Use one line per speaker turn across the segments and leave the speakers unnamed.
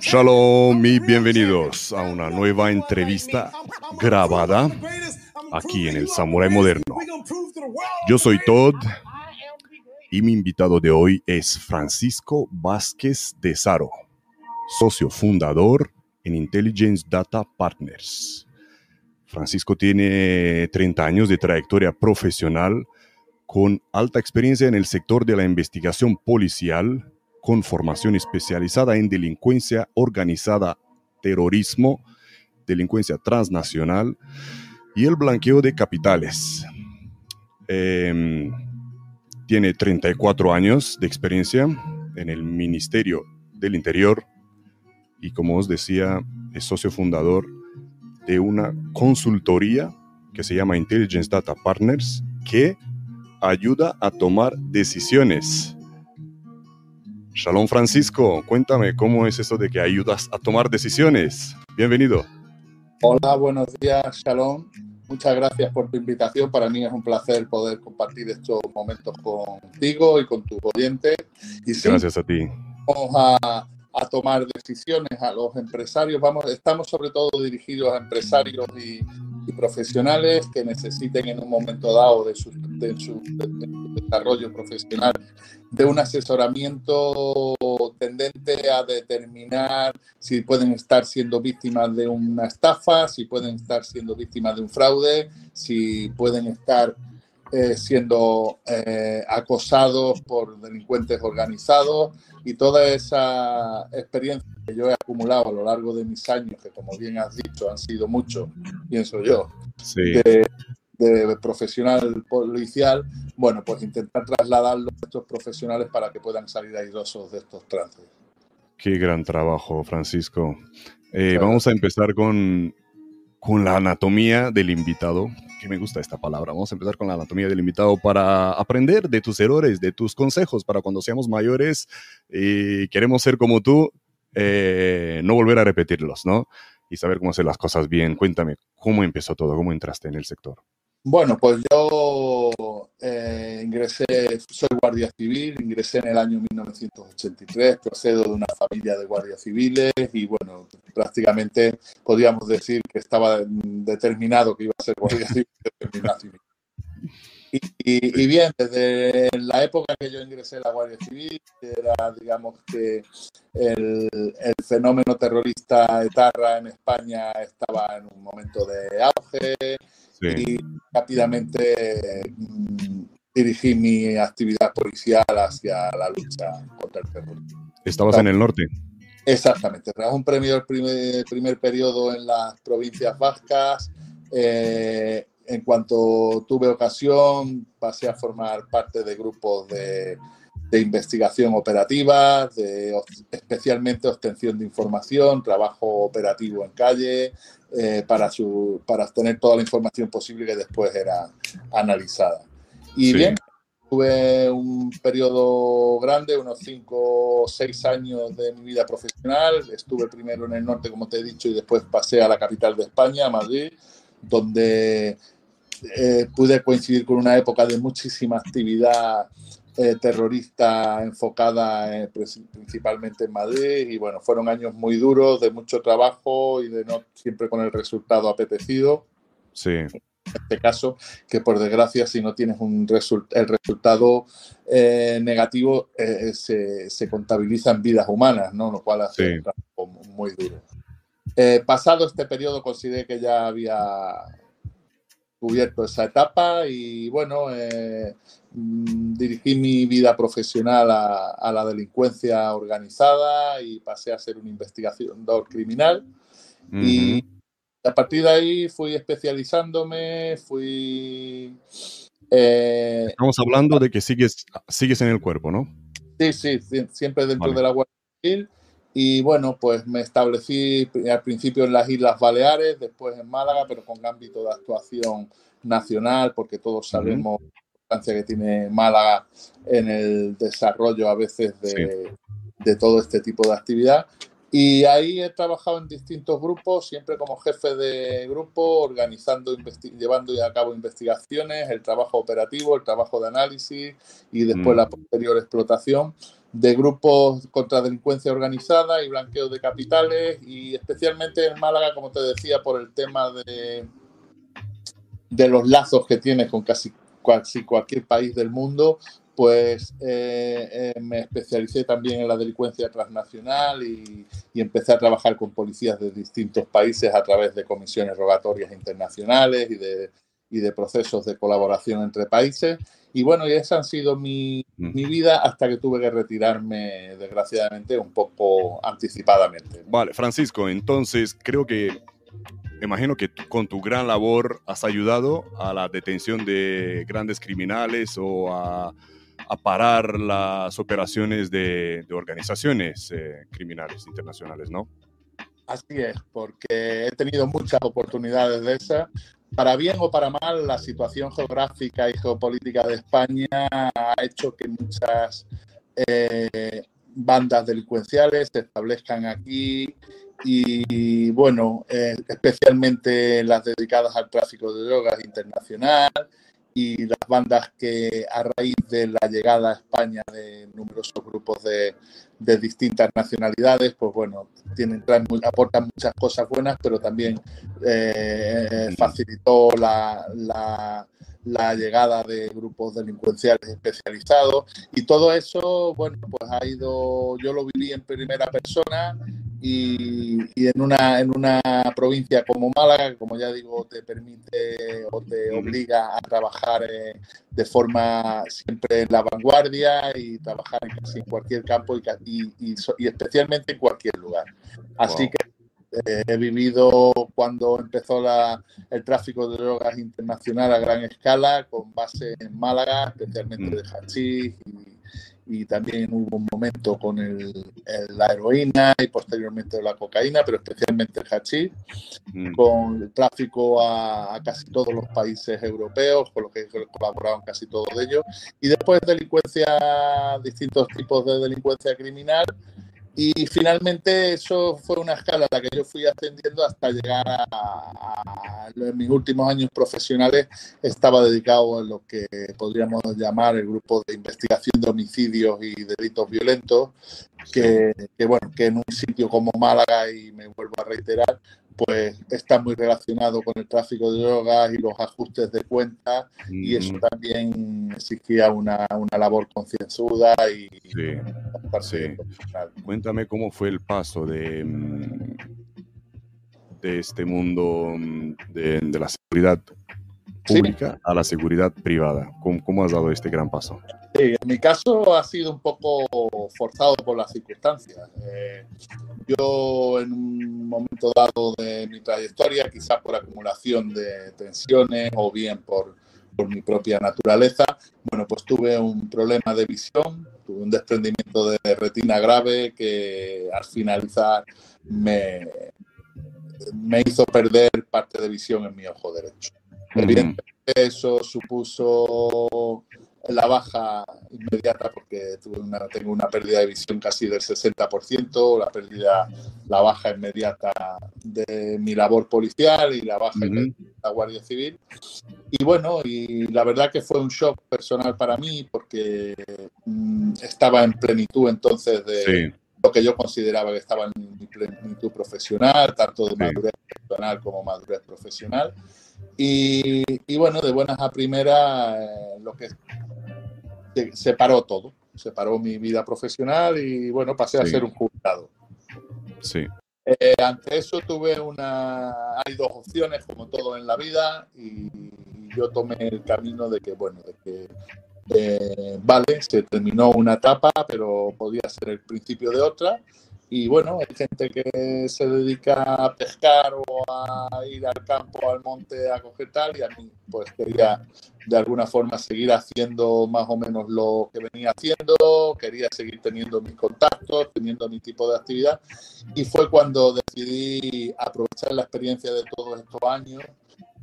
Shalom y bienvenidos a una nueva entrevista grabada aquí en el Samurai Moderno. Yo soy Todd y mi invitado de hoy es Francisco Vázquez de Saro, socio fundador en Intelligence Data Partners. Francisco tiene 30 años de trayectoria profesional con alta experiencia en el sector de la investigación policial, con formación especializada en delincuencia organizada, terrorismo, delincuencia transnacional y el blanqueo de capitales. Em, tiene 34 años de experiencia en el Ministerio del Interior y como os decía, es socio fundador de una consultoría que se llama Intelligence Data Partners que ayuda a tomar decisiones Shalom Francisco, cuéntame cómo es eso de que ayudas a tomar decisiones. Bienvenido.
Hola, buenos días, Shalom. Muchas gracias por tu invitación. Para mí es un placer poder compartir estos momentos contigo y con tus oyentes. Y
gracias a ti.
Vamos a, a, tomar decisiones a los empresarios. Vamos, estamos sobre todo dirigidos a empresarios y, y profesionales que necesiten en un momento dado de su, de su, desarrollo profesional de un asesoramiento tendente a determinar si pueden estar siendo víctimas de una estafa, si pueden estar siendo víctimas de un fraude, si pueden estar eh, siendo eh, acosados por delincuentes organizados y toda esa experiencia que yo he acumulado a lo largo de mis años, que como bien has dicho han sido muchos, pienso yo, de, profesional policial, bueno, pues intentar trasladarlo a estos profesionales para que puedan salir airosos de estos trances.
Qué gran trabajo, Francisco. Eh, vamos a empezar con, con la anatomía del invitado, me gusta esta palabra. Vamos a empezar con la anatomía del invitado para aprender de tus errores, de tus consejos, para cuando seamos mayores y queremos ser como tú, eh, no volver a repetirlos, ¿no? Y saber cómo hacer las cosas bien. Cuéntame, ¿cómo empezó todo? ¿Cómo entraste en el sector?
Bueno, pues yo eh, ingresé, soy guardia civil, ingresé en el año 1983, procedo de una familia de guardias civiles y bueno, prácticamente podríamos decir que estaba determinado que iba a ser guardia civil Y, bien, desde la época que yo ingresé a la Guardia Civil, era, digamos, que el, el, fenómeno terrorista etarra en España estaba en un momento de auge, y rápidamente mm, dirigí mi actividad policial hacia la lucha contra el terrorismo.
¿Estabas en el norte?
Exactamente, tras un premio del primer, primer periodo en las provincias vascas, eh, en cuanto tuve ocasión, pasé a formar parte de grupos de, de investigación operativa, de, especialmente obtención de información, trabajo operativo en calle, eh, para, su, para tener toda la información posible que después era analizada. Y bien, tuve un periodo grande, unos 5 o 6 años de mi vida profesional. Estuve primero en el norte, como te he dicho, y después pasé a la capital de España, Madrid, donde eh, pude coincidir con una época de muchísima actividad eh, terrorista enfocada eh, principalmente en Madrid y bueno, fueron años muy duros, de mucho trabajo y de no siempre con el resultado apetecido.
Sí. En
este caso, que por desgracia si no tienes un el resultado eh, negativo se, se, contabiliza en vidas humanas, ¿no? Lo cual hace un trabajo muy duro. pasado este periodo consideré que ya había cubierto esa etapa y bueno, eh, mm, dirigí mi vida profesional a, la delincuencia organizada y pasé a ser un investigador criminal. Y a partir de ahí fui especializándome, fui...
Eh, Estamos hablando de que sigues, sigues en el cuerpo, ¿no?
Sí, sí, siempre dentro de la Guardia Civil. Y bueno, pues me establecí al principio en las Islas Baleares, después en Málaga, pero con ámbito de actuación nacional, porque todos sabemos la importancia que tiene Málaga en el desarrollo a veces de, de, todo este tipo de actividad. Y ahí he trabajado en distintos grupos, siempre como jefe de grupo, organizando, llevando a cabo investigaciones, el trabajo operativo, el trabajo de análisis y después la posterior explotación de grupos contra delincuencia organizada y blanqueo de capitales y especialmente en Málaga, como te decía, por el tema de, de los lazos que tiene con casi, casi cualquier país del mundo, pues eh, eh, me especialicé también en la delincuencia transnacional y, y, empecé a trabajar con policías de distintos países a través de comisiones rogatorias internacionales y de, y de procesos de colaboración entre países. Y bueno, y esa ha sido mi, mi, vida hasta que tuve que retirarme, desgraciadamente, un poco anticipadamente.
Vale, Francisco, entonces creo que, imagino que con tu gran labor has ayudado a la detención de grandes criminales o a, a parar las operaciones de, de organizaciones eh, criminales internacionales, ¿no?
Así es, porque he tenido muchas oportunidades de esas para bien o para mal, la situación geográfica y geopolítica de España ha hecho que muchas eh, bandas delincuenciales se establezcan aquí y, bueno, eh, especialmente las dedicadas al tráfico de drogas internacional y las bandas que a raíz de la llegada a España de numerosos grupos de, de distintas nacionalidades, pues bueno, tienen, traen, aportan muchas cosas buenas, pero también eh, facilitó la, la, la, llegada de grupos delincuenciales especializados. Y todo eso, bueno, pues ha ido, yo lo viví en primera persona y, y, en, una, en una provincia como Málaga, como ya digo, te permite o te obliga a trabajar eh, de forma siempre en la vanguardia y trabajar en casi en cualquier campo y, y, y especialmente en cualquier lugar. Así wow. que eh, he vivido cuando empezó la, el tráfico de drogas internacional a gran escala, con base en Málaga, especialmente de hachís y y también hubo un momento con el, el, la heroína y posteriormente la cocaína, pero especialmente el hachís, mm. con el tráfico a, a, casi todos los países europeos, con los que en casi todos ellos, y después delincuencia, distintos tipos de delincuencia criminal, y finalmente eso fue una escala a la que yo fui ascendiendo hasta llegar a, en mis últimos años profesionales. Estaba dedicado a lo que podríamos llamar el grupo de investigación de homicidios y delitos violentos, que, que bueno, que en un sitio como Málaga, y me vuelvo a reiterar, pues está muy relacionado con el tráfico de drogas y los ajustes de cuentas mm. y eso también exigía una, una labor concienzuda y
sí, sí. cuéntame cómo fue el paso de mm, de este mundo mm, de, de la seguridad pública sí. a la seguridad privada ¿Cómo, ¿Cómo has dado este gran paso?
Sí, en mi caso ha sido un poco forzado por las circunstancias. Eh, yo en un momento dado de mi trayectoria, quizás por acumulación de tensiones o bien por, por mi propia naturaleza, bueno, pues tuve un problema de visión, tuve un desprendimiento de retina grave que al finalizar me, me hizo perder parte de visión en mi ojo derecho. Evidentemente, eso supuso la baja inmediata porque tuve una, tengo una pérdida de visión casi del 60%, la pérdida, la baja inmediata de mi labor policial y la baja uh -huh. de la Guardia Civil. Y bueno, y la verdad que fue un shock personal para mí porque mmm, estaba en plenitud entonces de sí. lo que yo consideraba que estaba en mi plenitud profesional, tanto de sí. madurez personal como madurez profesional. Y, y, bueno, de buenas a primeras, eh, lo que se paró todo, se paró mi vida profesional y bueno, pasé sí. a ser un jubilado.
Sí.
Eh, ante eso tuve una, hay dos opciones como todo en la vida y yo tomé el camino de que bueno, de que eh, vale, se terminó una etapa, pero podía ser el principio de otra y bueno, hay gente que se dedica a pescar o a ir al campo, al monte a coger tal, y a mí pues quería de alguna forma seguir haciendo más o menos lo que venía haciendo, quería seguir teniendo mis contactos, teniendo mi tipo de actividad, y fue cuando decidí aprovechar la experiencia de todos estos años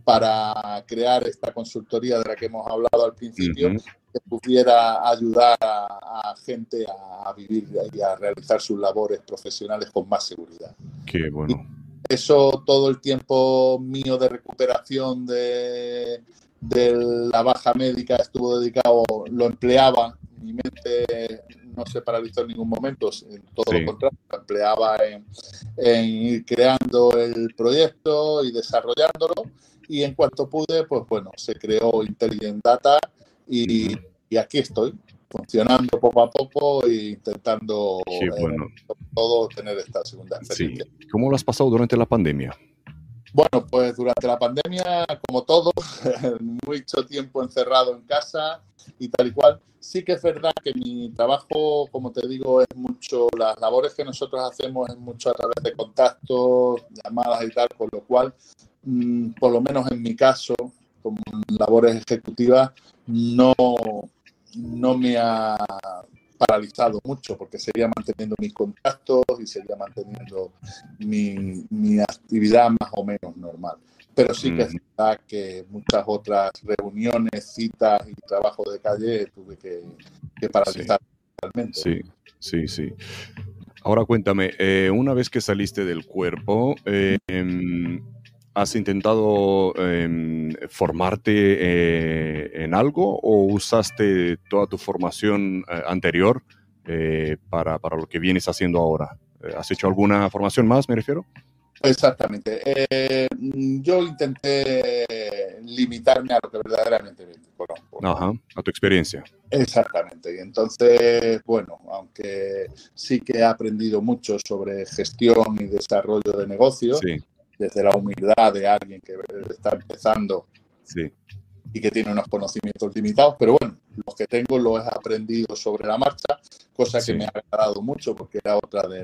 para crear esta consultoría de la que hemos hablado al principio, uh -huh que pudiera ayudar a, a, gente a vivir y a realizar sus labores profesionales con más seguridad.
Qué bueno.
Y eso todo el tiempo mío de recuperación de, de la baja médica estuvo dedicado, lo empleaba, mi mente no se paralizó en ningún momento, todo lo contrario, empleaba en, ir creando el proyecto y desarrollándolo. Y en cuanto pude, pues bueno, se creó Intelligent Data y, y aquí estoy, funcionando poco a poco e intentando eh, todo tener esta segunda experiencia.
¿Cómo lo has pasado durante la pandemia?
Bueno, pues durante la pandemia, como todo, mucho tiempo encerrado en casa y tal y cual. Sí que es verdad que mi trabajo, como te digo, es mucho, las labores que nosotros hacemos es mucho a través de contactos, llamadas y tal, con lo cual, mm, por lo menos en mi caso, como labores ejecutivas, no, no me ha paralizado mucho porque seguía manteniendo mis contactos y seguía manteniendo mi, mi actividad más o menos normal. Pero sí que es verdad que muchas otras reuniones, citas y trabajo de calle tuve que, que paralizar
totalmente. Sí, sí, sí. Ahora cuéntame, eh, una vez que saliste del cuerpo, eh, ¿Has intentado em, formarte eh, en algo o usaste toda tu formación eh, anterior eh, para, para, lo que vienes haciendo ahora? ¿Has hecho alguna formación más, me refiero?
Exactamente. yo intenté limitarme a lo que verdaderamente conozco.
Ajá, a tu experiencia.
Exactamente. Y entonces, bueno, aunque sí que he aprendido mucho sobre gestión y desarrollo de negocios, sí desde la humildad de alguien que está empezando y que tiene unos conocimientos limitados, pero bueno, los que tengo los he aprendido sobre la marcha, cosa que me ha agradado mucho porque era otra de,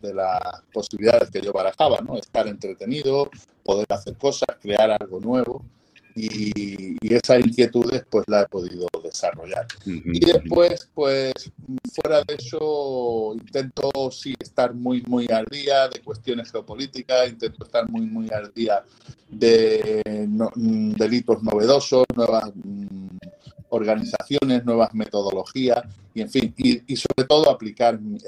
de las posibilidades que yo barajaba, ¿no? Estar entretenido, poder hacer cosas, crear algo nuevo y, esas inquietudes pues la he podido desarrollar. Y después, pues fuera de eso, intento sí estar muy, muy al día de cuestiones geopolíticas, intento estar muy, muy al día de mm, delitos novedosos, nuevas mm, organizaciones, nuevas metodologías y, en fin, y, sobre todo aplicar mi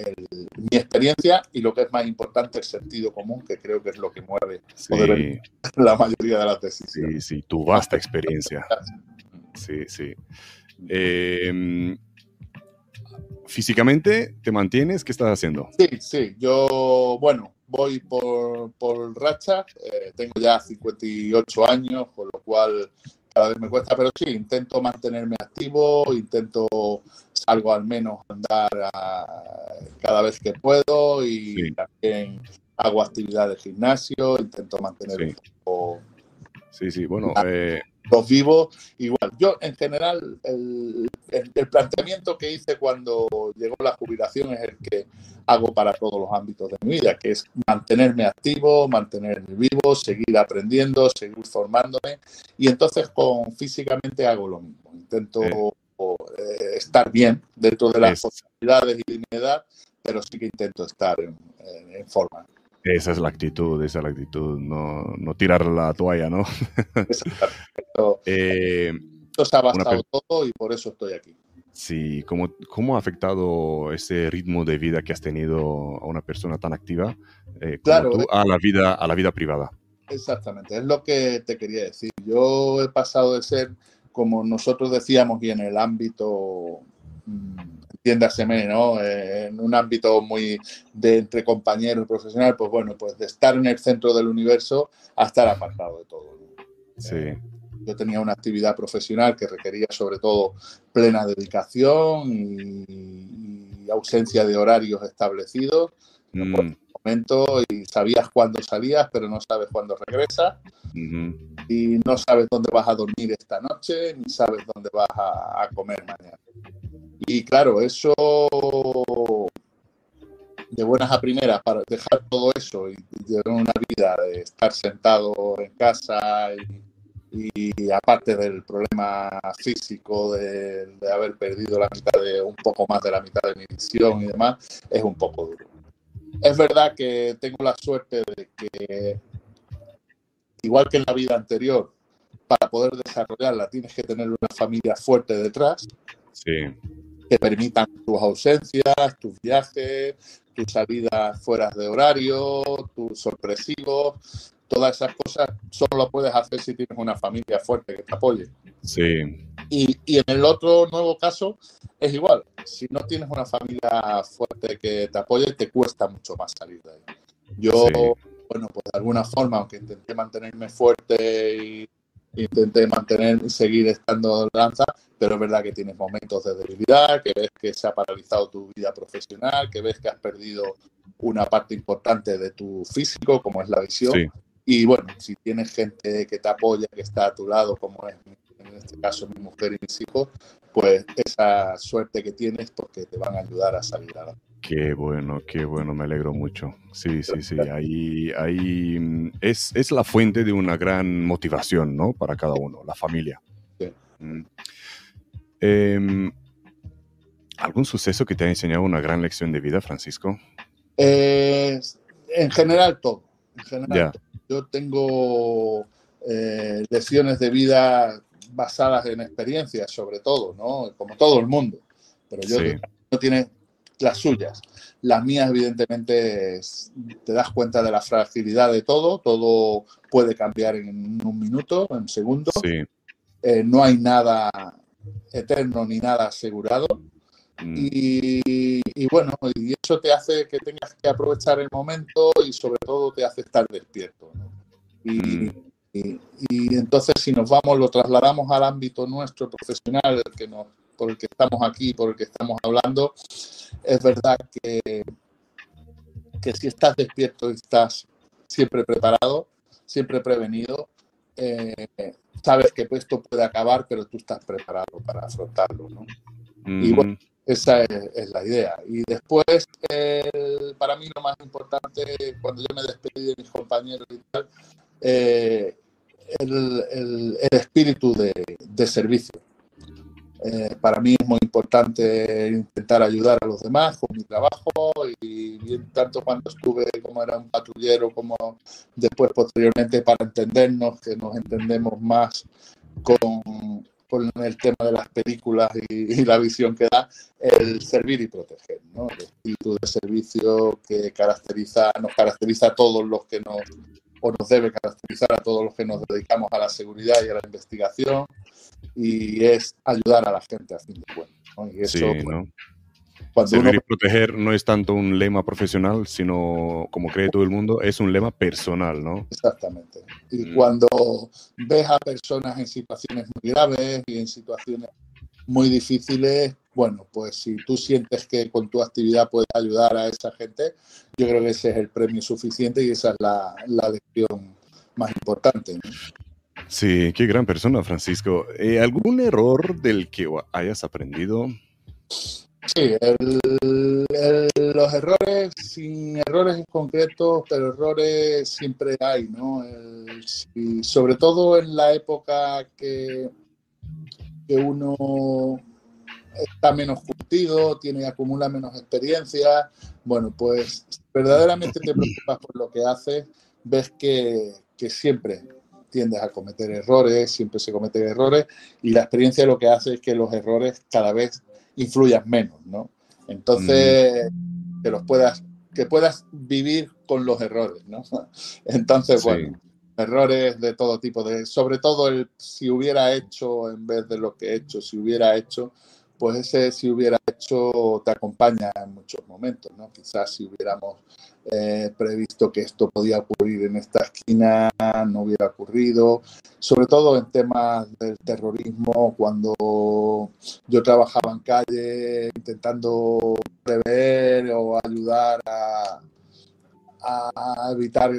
experiencia y lo que es más importante, el sentido común, que creo que es lo que mueve la mayoría de las decisiones.
Sí, sí, tu vasta experiencia. Sí, sí. Em, ¿Físicamente te mantienes? ¿Qué estás haciendo?
Sí, sí, yo, bueno, voy por, por racha, eh, tengo ya 58 años, con lo cual cada vez me cuesta, pero sí, intento mantenerme activo, intento salgo al menos a andar cada vez que puedo y también hago actividad de gimnasio, intento mantener un poco...
Sí, sí, bueno... Eh,
los vivos igual. Yo, en general, el, el, planteamiento que hice cuando llegó la jubilación es el que hago para todos los ámbitos de mi vida, que es mantenerme activo, mantenerme vivo, seguir aprendiendo, seguir formándome. Y entonces, con físicamente hago lo mismo. Intento eh, estar bien dentro de las posibilidades y de mi edad, pero sí que intento estar en, en forma.
Esa es la actitud, esa es la actitud, no, no tirar la toalla, ¿no?
eh, Esto se ha bastado todo y por eso estoy aquí.
Sí, ¿cómo, ¿cómo ha afectado ese ritmo de vida que has tenido a una persona tan activa eh, claro, tú, a, la vida, a la vida privada?
Exactamente, es lo que te quería decir. Yo he pasado de ser, como nosotros decíamos, y en el ámbito mm, entiéndaseme, ¿no? Eh, en un ámbito muy de entre compañeros profesional, pues bueno, pues de estar en el centro del universo a estar apartado de todo.
Sí.
Eh, yo tenía una actividad profesional que requería sobre todo plena dedicación y, ausencia de horarios establecidos. Mm. Por momento y sabías cuándo salías, pero no sabes cuándo regresas. Y no sabes dónde vas a dormir esta noche, ni sabes dónde vas a comer mañana. Y claro, eso de buenas a primeras, para dejar todo eso y llevar una vida de estar sentado en casa y, aparte del problema físico de, haber perdido la mitad de un poco más de la mitad de mi visión y demás, es un poco duro. Es verdad que tengo la suerte de que, igual que en la vida anterior, para poder desarrollarla tienes que tener una familia fuerte detrás.
Sí
que permitan tus ausencias, tus viajes, tus salidas fuera de horario, tus sorpresivos, todas esas cosas solo lo puedes hacer si tienes una familia fuerte que te apoye.
Sí,
Y, y, en el otro nuevo caso es igual. Si no tienes una familia fuerte que te apoye, te cuesta mucho más salir de ahí. Yo, bueno, pues de alguna forma, aunque intenté mantenerme fuerte y intenté mantener y seguir estando en lanza, pero es verdad que tienes momentos de debilidad, que ves que se ha paralizado tu vida profesional, que ves que has perdido una parte importante de tu físico, como es la visión. Y bueno, si tienes gente que te apoya, que está a tu lado, como es en este caso mi mujer y mis hijos, pues esa suerte que tienes porque te van a ayudar a salir a la
Qué bueno, qué bueno, me alegro mucho. Sí, sí, sí, ahí, ahí mm, es, es la fuente de una gran motivación, ¿no? Para cada uno, la familia. Sí. Mm. Em, ¿Algún suceso que te haya enseñado una gran lección de vida, Francisco?
Eh, en general todo. En general, Yo tengo eh, lecciones de vida basadas en experiencias, sobre todo, ¿no? Como todo el mundo. Pero yo no tiene las suyas. Las mías, evidentemente, te das cuenta de la fragilidad de todo. Todo puede cambiar en un minuto, en segundos. Sí. Eh, no hay nada eterno ni nada asegurado. Mm. Y, bueno, y eso te hace que tengas que aprovechar el momento y sobre todo te hace estar despierto. Mm. Y, y, entonces si nos vamos, lo trasladamos al ámbito nuestro profesional, el que nos, por el que estamos aquí, por el que estamos hablando, es verdad que, que si estás despierto y estás siempre preparado, siempre prevenido, eh, sabes que esto puede acabar, pero tú estás preparado para afrontarlo. ¿no? Y bueno, esa es, la idea. Y después, para mí lo más importante, cuando yo me despedí de mis compañeros y tal, eh, el, espíritu de, servicio. Eh, para mí es muy importante intentar ayudar a los demás con mi trabajo y tanto cuando estuve como era un patrullero como después posteriormente para entendernos, que nos entendemos más con, el tema de las películas y, la visión que da, el servir y proteger, el espíritu de servicio que caracteriza, nos caracteriza a todos los que nos, o nos debe caracterizar a todos los que nos dedicamos a la seguridad y a la investigación y es ayudar a la gente a fin de cuentas. Y eso, sí, ¿no?
Servir y proteger no es tanto un lema profesional, sino, como cree todo el mundo, es un lema personal, ¿no?
Exactamente. Y mm. cuando ves a personas en situaciones muy graves y en situaciones muy difíciles, bueno, pues si tú sientes que con tu actividad puedes ayudar a esa gente, yo creo que ese es el premio suficiente y esa es la, la lección más importante. ¿no?
Sí, qué gran persona, Francisco. Eh, ¿Algún error del que hayas aprendido?
Sí, los errores, sin errores concretos, pero errores siempre hay, ¿no? sobre todo en la época que, que uno está menos curtido, tiene, acumula menos experiencia, bueno, pues verdaderamente te preocupas por lo que haces, ves que, que siempre tiendes a cometer errores, siempre se cometen errores y la experiencia lo que hace es que los errores cada vez influyan menos, ¿no? Entonces, mm. que los puedas, que puedas vivir con los errores, ¿no? Entonces, bueno, errores de todo tipo, de, sobre todo el si hubiera hecho en vez de lo que he hecho, si hubiera hecho, pues ese si hubiera hecho te acompaña en muchos momentos, ¿no? Quizás si hubiéramos eh, previsto que esto podía ocurrir en esta esquina, no hubiera ocurrido, sobre todo en temas del terrorismo, cuando yo trabajaba en calle intentando prever o ayudar a, a evitar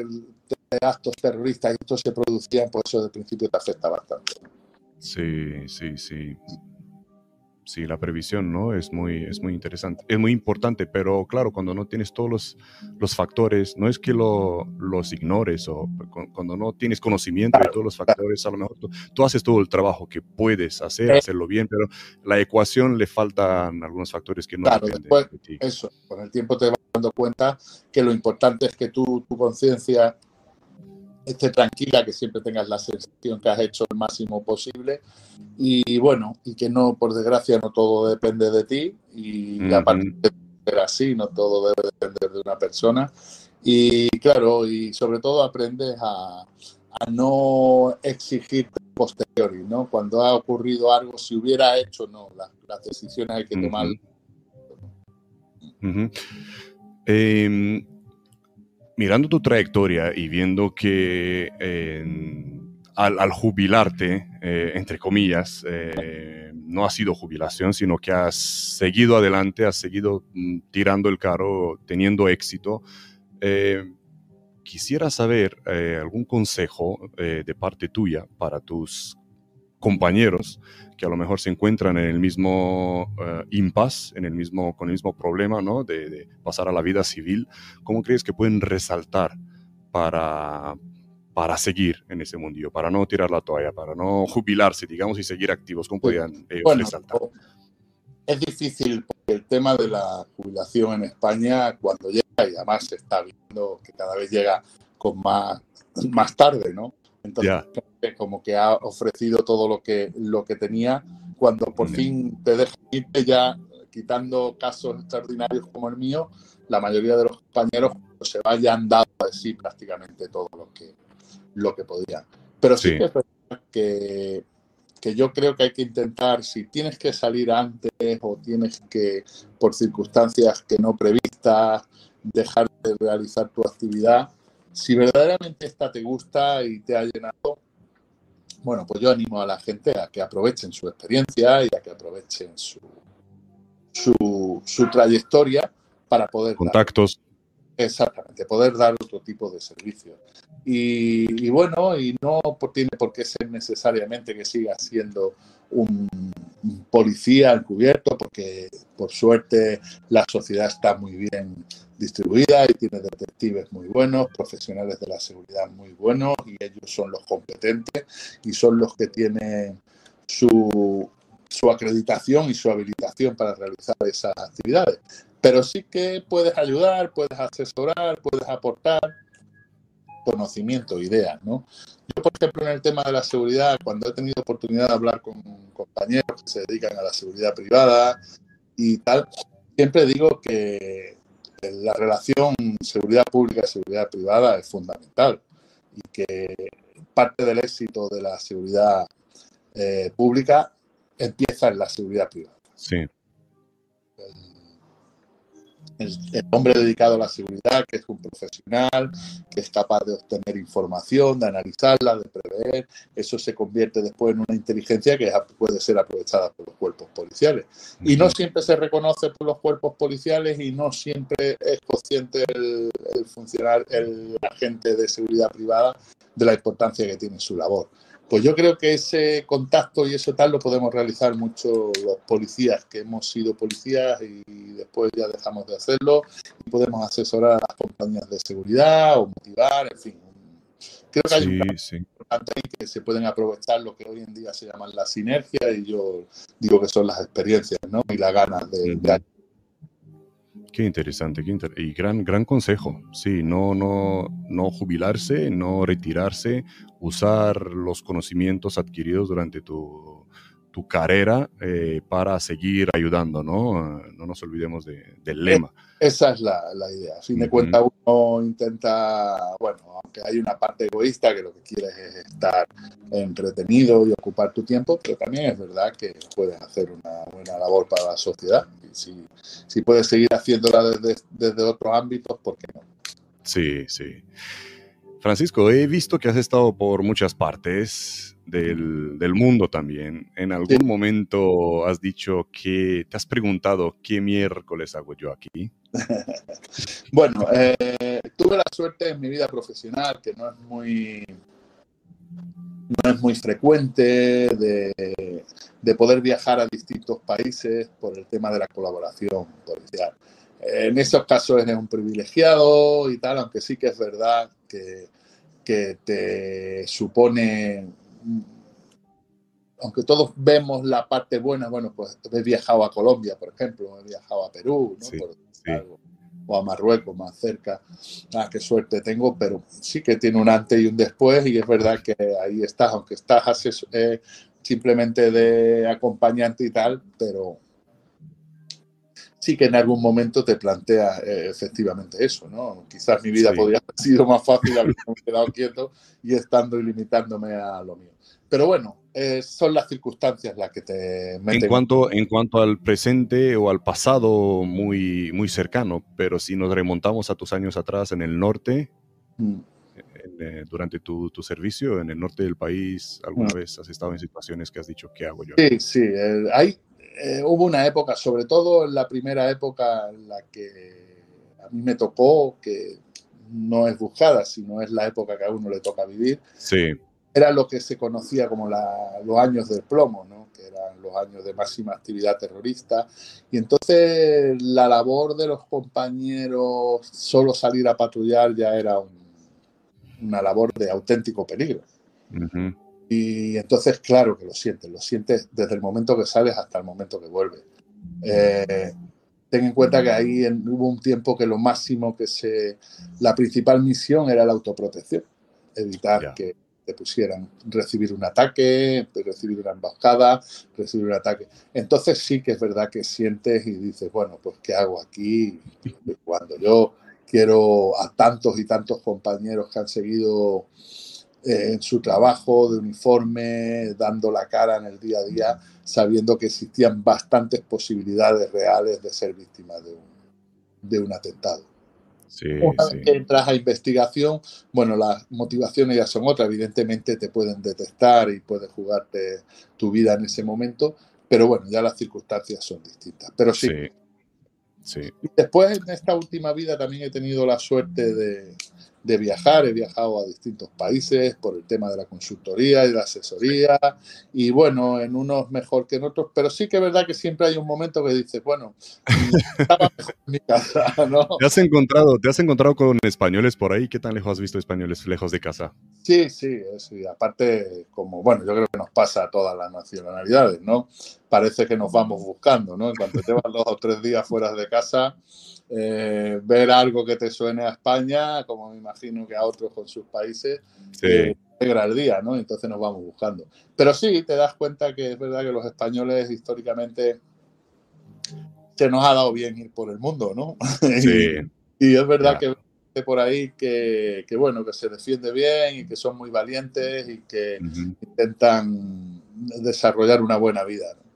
actos terroristas y estos se producían, pues eso de principio te afecta bastante.
Sí, sí, sí. Sí, la previsión, ¿no? Es muy, es muy interesante, es muy importante, pero claro, cuando no tienes todos los, los factores, no es que lo, los ignores o cuando no tienes conocimiento de todos los factores, a lo mejor tú, haces todo el trabajo que puedes hacer, hacerlo bien, pero la ecuación le faltan algunos factores que no
claro, después, de ti. Eso, con el tiempo te vas dando cuenta que lo importante es que tu conciencia esté tranquila, que siempre tengas la sensación que has hecho el máximo posible. Y bueno, y que no, por desgracia, no todo depende de ti. Y aparte de ser así, no todo debe depender de una persona. Y claro, y sobre todo aprendes a, a no exigirte posteriori, ¿no? Cuando ha ocurrido algo, si hubiera hecho, no, las, decisiones hay que tomar.
Em, mirando tu trayectoria y viendo que al, jubilarte, eh, entre comillas, eh, no ha sido jubilación, sino que has seguido adelante, has seguido mm, tirando el carro, teniendo éxito. Eh, quisiera saber algún consejo de parte tuya para tus compañeros que a lo mejor se encuentran en el mismo uh, impasse, en el mismo, con el mismo problema ¿no? de, pasar a la vida civil, ¿cómo crees que pueden resaltar para, para seguir en ese mundillo, para no tirar la toalla, para no jubilarse, digamos, y seguir activos? ¿Cómo podrían eh, resaltar?
Es difícil porque el tema de la jubilación en España, cuando llega, y además se está viendo que cada vez llega con más, más tarde, ¿no? Entonces, como que ha ofrecido todo lo que, lo que tenía. Cuando por fin te deja irte ya, quitando casos extraordinarios como el mío, la mayoría de los compañeros se vayan dado a decir prácticamente todo lo que, lo que podían. Pero sí, que es verdad que, que yo creo que hay que intentar, si tienes que salir antes o tienes que, por circunstancias que no previstas, dejar de realizar tu actividad, si verdaderamente esta te gusta y te ha llenado, bueno, pues yo animo a la gente a que aprovechen su experiencia y a que aprovechen su, su, trayectoria para poder...
Contactos.
exactamente, poder dar otro tipo de servicios. Y, bueno, y no tiene por qué ser necesariamente que siga siendo un, policía encubierto, porque por suerte la sociedad está muy bien distribuida y tiene detectives muy buenos, profesionales de la seguridad muy buenos y ellos son los competentes y son los que tienen su, su acreditación y su habilitación para realizar esas actividades. Pero sí que puedes ayudar, puedes asesorar, puedes aportar conocimiento, ideas, ¿no? Yo, por ejemplo, en el tema de la seguridad, cuando he tenido oportunidad de hablar con compañeros que se dedican a la seguridad privada y tal, siempre digo que la relación seguridad pública seguridad privada es fundamental y que parte del éxito de la seguridad eh, pública empieza en la seguridad privada.
Sí
el, hombre dedicado a la seguridad, que es un profesional, que es capaz de obtener información, de analizarla, de prever, eso se convierte después en una inteligencia que puede ser aprovechada por los cuerpos policiales. Y no siempre se reconoce por los cuerpos policiales y no siempre es consciente el, el funcionar, el agente de seguridad privada de la importancia que tiene su labor. Pues yo creo que ese contacto y eso tal lo podemos realizar mucho los policías que hemos sido policías y después ya dejamos de hacerlo y podemos asesorar a las compañías de seguridad o motivar, en fin. Creo que hay un que se pueden aprovechar lo que hoy en día se llaman la sinergia y yo digo que son las experiencias ¿no? y las ganas de, de
Qué interesante, qué y gran, gran consejo. Sí, no, no, no jubilarse, no retirarse, usar los conocimientos adquiridos durante tu, tu carrera eh, para seguir ayudando, ¿no? No nos olvidemos del lema.
Esa es la, la, idea. A fin de cuentas, uno intenta, bueno, aunque hay una parte egoísta que lo que quiere es estar entretenido y ocupar tu tiempo, pero también es verdad que puedes hacer una buena labor para la sociedad. Y si, si puedes seguir haciéndola desde, desde otros ámbitos, ¿por qué no?
Sí, sí. Francisco, he visto que has estado por muchas partes del, mundo también. En algún momento has dicho que te has preguntado qué miércoles hago yo aquí.
bueno, eh, tuve la suerte en mi vida profesional, que no es muy, no es muy frecuente, de, de poder viajar a distintos países por el tema de la colaboración policial. En esos casos eres un privilegiado y tal, aunque sí que es verdad que, que te supone aunque todos vemos la parte buena, bueno, pues he viajado a Colombia, por ejemplo, he viajado a Perú, o a Marruecos, más cerca. Ah, qué suerte tengo, pero sí que tiene un antes y un después, y es verdad que ahí estás, aunque estás eh, simplemente de acompañante y tal, pero sí que en algún momento te planteas eh, efectivamente eso, ¿no? Quizás mi vida podría haber sido más fácil haberme quedado quieto y estando y limitándome a lo mío. Pero bueno, eh, son las circunstancias las que te
meten. En cuanto, en cuanto al presente o al pasado muy, muy cercano, pero si nos remontamos a tus años atrás en el norte, mm. eh, durante tu, tu, servicio en el norte del país, ¿alguna mm. vez has estado en situaciones que has dicho, ¿qué hago yo?
Sí, sí, hay, eh, hubo una época, sobre todo en la primera época en la que a mí me tocó, que no es buscada, sino es la época que a uno le toca vivir.
Sí
era lo que se conocía como los años del plomo, ¿no? que eran los años de máxima actividad terrorista. Y entonces la labor de los compañeros, solo salir a patrullar ya era una labor de auténtico peligro. Y entonces, claro que lo sientes, lo sientes desde el momento que sales hasta el momento que vuelves. Eh, ten en cuenta que ahí hubo un tiempo que lo máximo que se... La principal misión era la autoprotección, evitar que pusieran recibir un ataque, recibir una emboscada, recibir un ataque. Entonces sí que es verdad que sientes y dices, bueno, pues ¿qué hago aquí? Cuando yo quiero a tantos y tantos compañeros que han seguido eh, en su trabajo de uniforme, dando la cara en el día a día, sabiendo que existían bastantes posibilidades reales de ser víctimas de de un atentado. Una vez que entras a investigación, bueno, las motivaciones ya son otras. Evidentemente te pueden detectar y puedes jugarte tu vida en ese momento, pero bueno, ya las circunstancias son distintas. Pero sí.
sí.
Y después en esta última vida también he tenido la suerte de, de viajar, he viajado a distintos países por el tema de la consultoría y la asesoría, y bueno, en unos mejor que en otros, pero sí que es verdad que siempre hay un momento que dices, bueno, estaba mejor en mi casa, ¿no?
¿Te has, encontrado, ¿Te has encontrado con españoles por ahí? ¿Qué tan lejos has visto españoles lejos de casa?
Sí, sí, sí, aparte, como, bueno, yo creo que nos pasa a todas las nacionalidades, ¿no? Parece que nos vamos buscando, ¿no? En cuanto te vas dos o tres días fuera de casa, eh, ver algo que te suene a España, como me imagino que a otros con sus países, sí. eh, el día, ¿no? Entonces nos vamos buscando. Pero sí, te das cuenta que es verdad que los españoles históricamente se nos ha dado bien ir por el mundo, ¿no?
Sí.
y, y, es verdad que por ahí que, que, bueno, que se defiende bien y que son muy valientes y que uh -huh. intentan desarrollar una buena vida. ¿no?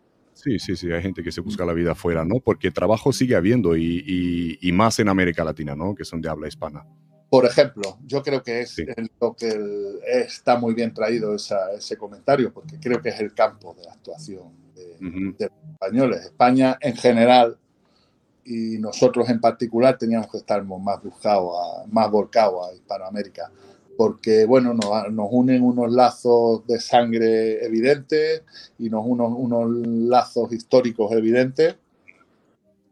Sí, sí, sí, hay gente que se busca la vida afuera, ¿no? Porque trabajo sigue habiendo y, y, y, más en América Latina, ¿no? Que son de habla hispana.
Por ejemplo, yo creo que es sí. lo que el, está muy bien traído esa, ese comentario, porque creo que es el campo de actuación de, uh -huh. de los españoles. España en general y nosotros en particular teníamos que estar más buscados, más volcados a Hispanoamérica porque bueno, nos, nos, unen unos lazos de sangre evidentes y nos unos, unos lazos históricos evidentes.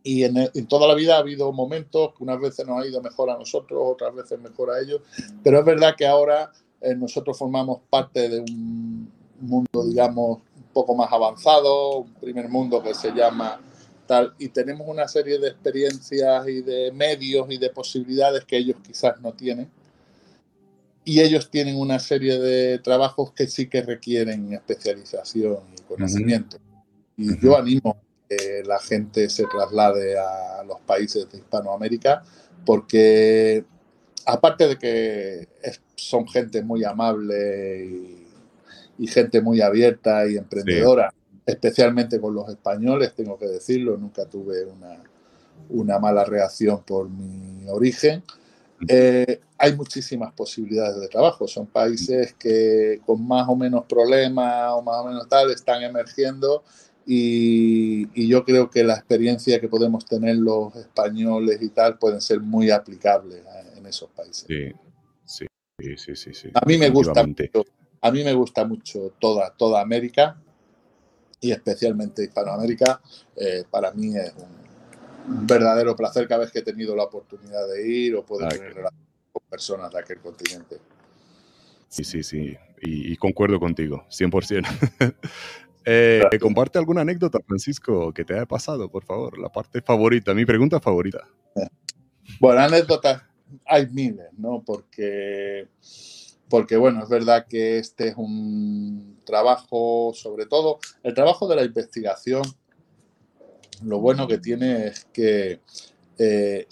Y en, en, toda la vida ha habido momentos que unas veces nos ha ido mejor a nosotros, otras veces mejor a ellos, pero es verdad que ahora eh, nosotros formamos parte de un mundo, digamos, un poco más avanzado, un primer mundo que se llama tal, y tenemos una serie de experiencias y de medios y de posibilidades que ellos quizás no tienen y ellos tienen una serie de trabajos que sí que requieren especialización y conocimiento. Uh -huh. Y yo animo que la gente se traslade a los países de Hispanoamérica porque aparte de que es, son gente muy amable y, y, gente muy abierta y emprendedora, sí. especialmente con los españoles, tengo que decirlo, nunca tuve una, una mala reacción por mi origen. Eh, hay muchísimas posibilidades de trabajo. Son países que con más o menos problemas o más o menos tal están emergiendo y, y, yo creo que la experiencia que podemos tener los españoles y tal pueden ser muy aplicables en esos países.
Sí, sí, sí, sí. sí
a mí me gusta mucho, a mí me gusta mucho toda, toda América y especialmente Hispanoamérica. Eh, para mí es un, un, verdadero placer cada vez que he tenido la oportunidad de ir o poder tener relaciones con personas de aquel continente.
Sí, sí, sí, y, y concuerdo contigo, 100%. eh, comparte alguna anécdota, Francisco, que te haya pasado, por favor, la parte favorita, mi pregunta favorita.
Bueno, anécdotas hay miles, ¿no? Porque, porque, bueno, es verdad que este es un trabajo, sobre todo, el trabajo de la investigación lo bueno que tiene es que eh,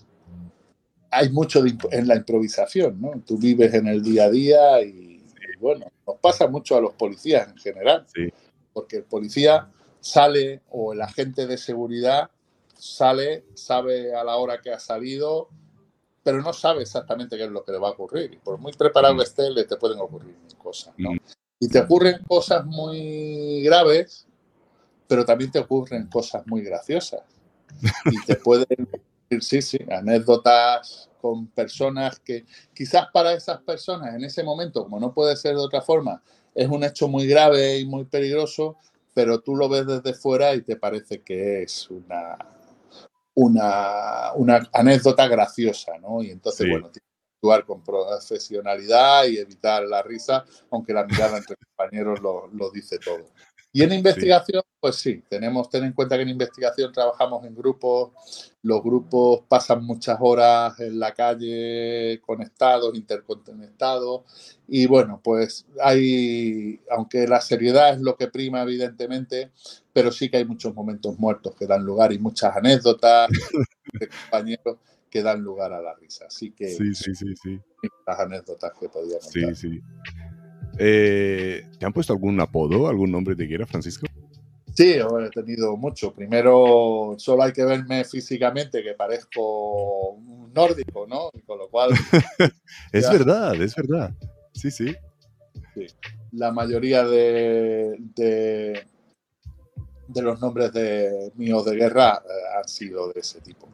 hay mucho en la improvisación, ¿no? Tú vives en el día a día y, bueno, nos pasa mucho a los policías en general, porque el policía sale o el agente de seguridad sale, sabe a la hora que ha salido, pero no sabe exactamente qué es lo que le va a ocurrir. Y por muy preparado que esté, le te pueden ocurrir cosas, ¿no? Y te ocurren cosas muy graves, pero también te ocurren cosas muy graciosas. Y te pueden sí, sí, anécdotas con personas que quizás para esas personas en ese momento, como no puede ser de otra forma, es un hecho muy grave y muy peligroso, pero tú lo ves desde fuera y te parece que es una, una, una anécdota graciosa, ¿no? Y entonces, bueno, tienes que actuar con profesionalidad y evitar la risa, aunque la mirada entre compañeros lo, lo dice todo. Y en investigación, pues sí, tenemos, ten en cuenta que en investigación trabajamos en grupos, los grupos pasan muchas horas en la calle conectados, interconectados, y bueno, pues hay, aunque la seriedad es lo que prima evidentemente, pero sí que hay muchos momentos muertos que dan lugar y muchas anécdotas de compañeros que dan lugar a la risa. Así que
sí, sí, sí, sí.
las anécdotas que podíamos
Sí, sí. Eh, ¿Te han puesto algún apodo, algún nombre de quiera, Francisco?
Sí, he tenido mucho. Primero, solo hay que verme físicamente, que parezco un nórdico, ¿no? con lo cual.
es verdad, es verdad. Sí, sí.
La mayoría de, de, los nombres de míos de guerra eh, han sido de ese tipo.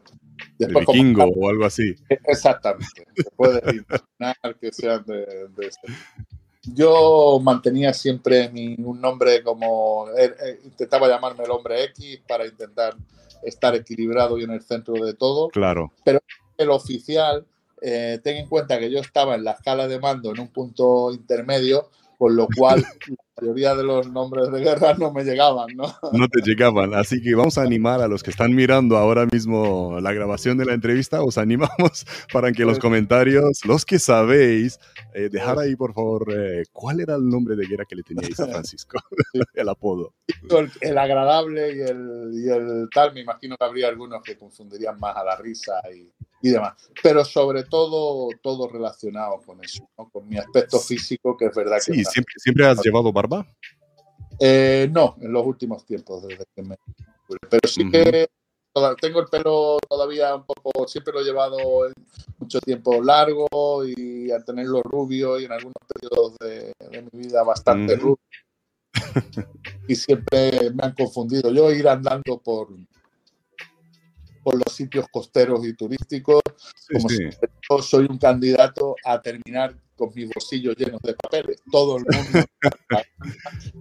Después, de vikingo o algo así.
Exactamente. Se puede imaginar que sean de, de ese tipo yo mantenía siempre mi, un nombre como, er, eh, intentaba llamarme el hombre X para intentar estar equilibrado y en el centro de todo.
Claro.
Pero el oficial, eh, ten en cuenta que yo estaba en la escala de mando en un punto intermedio, con lo cual mayoría de los nombres de guerra no me llegaban, ¿no?
No te llegaban, así que vamos a animar a los que están mirando ahora mismo la grabación de la entrevista, os animamos para que los pues comentarios, los que sabéis, eh, dejar ahí por favor eh, cuál era el nombre de guerra que le teníais a Francisco, el apodo.
El, agradable y el, y el tal, me imagino que habría algunos que confundirían más a la risa y, y demás. Pero sobre todo, todo relacionado con eso, con mi aspecto físico, que es verdad que...
Sí, siempre, siempre has llevado barba.
Eh, no, en los últimos tiempos, desde que me... Pero sí que tengo el pelo todavía un poco, siempre lo he llevado mucho tiempo largo y al tenerlo rubio y en algunos periodos de, mi vida bastante rubio. y siempre me han confundido. Yo ir andando por, por los sitios costeros y turísticos, como si yo soy un candidato a terminar con mis bolsillos llenos de papeles. Todo el mundo.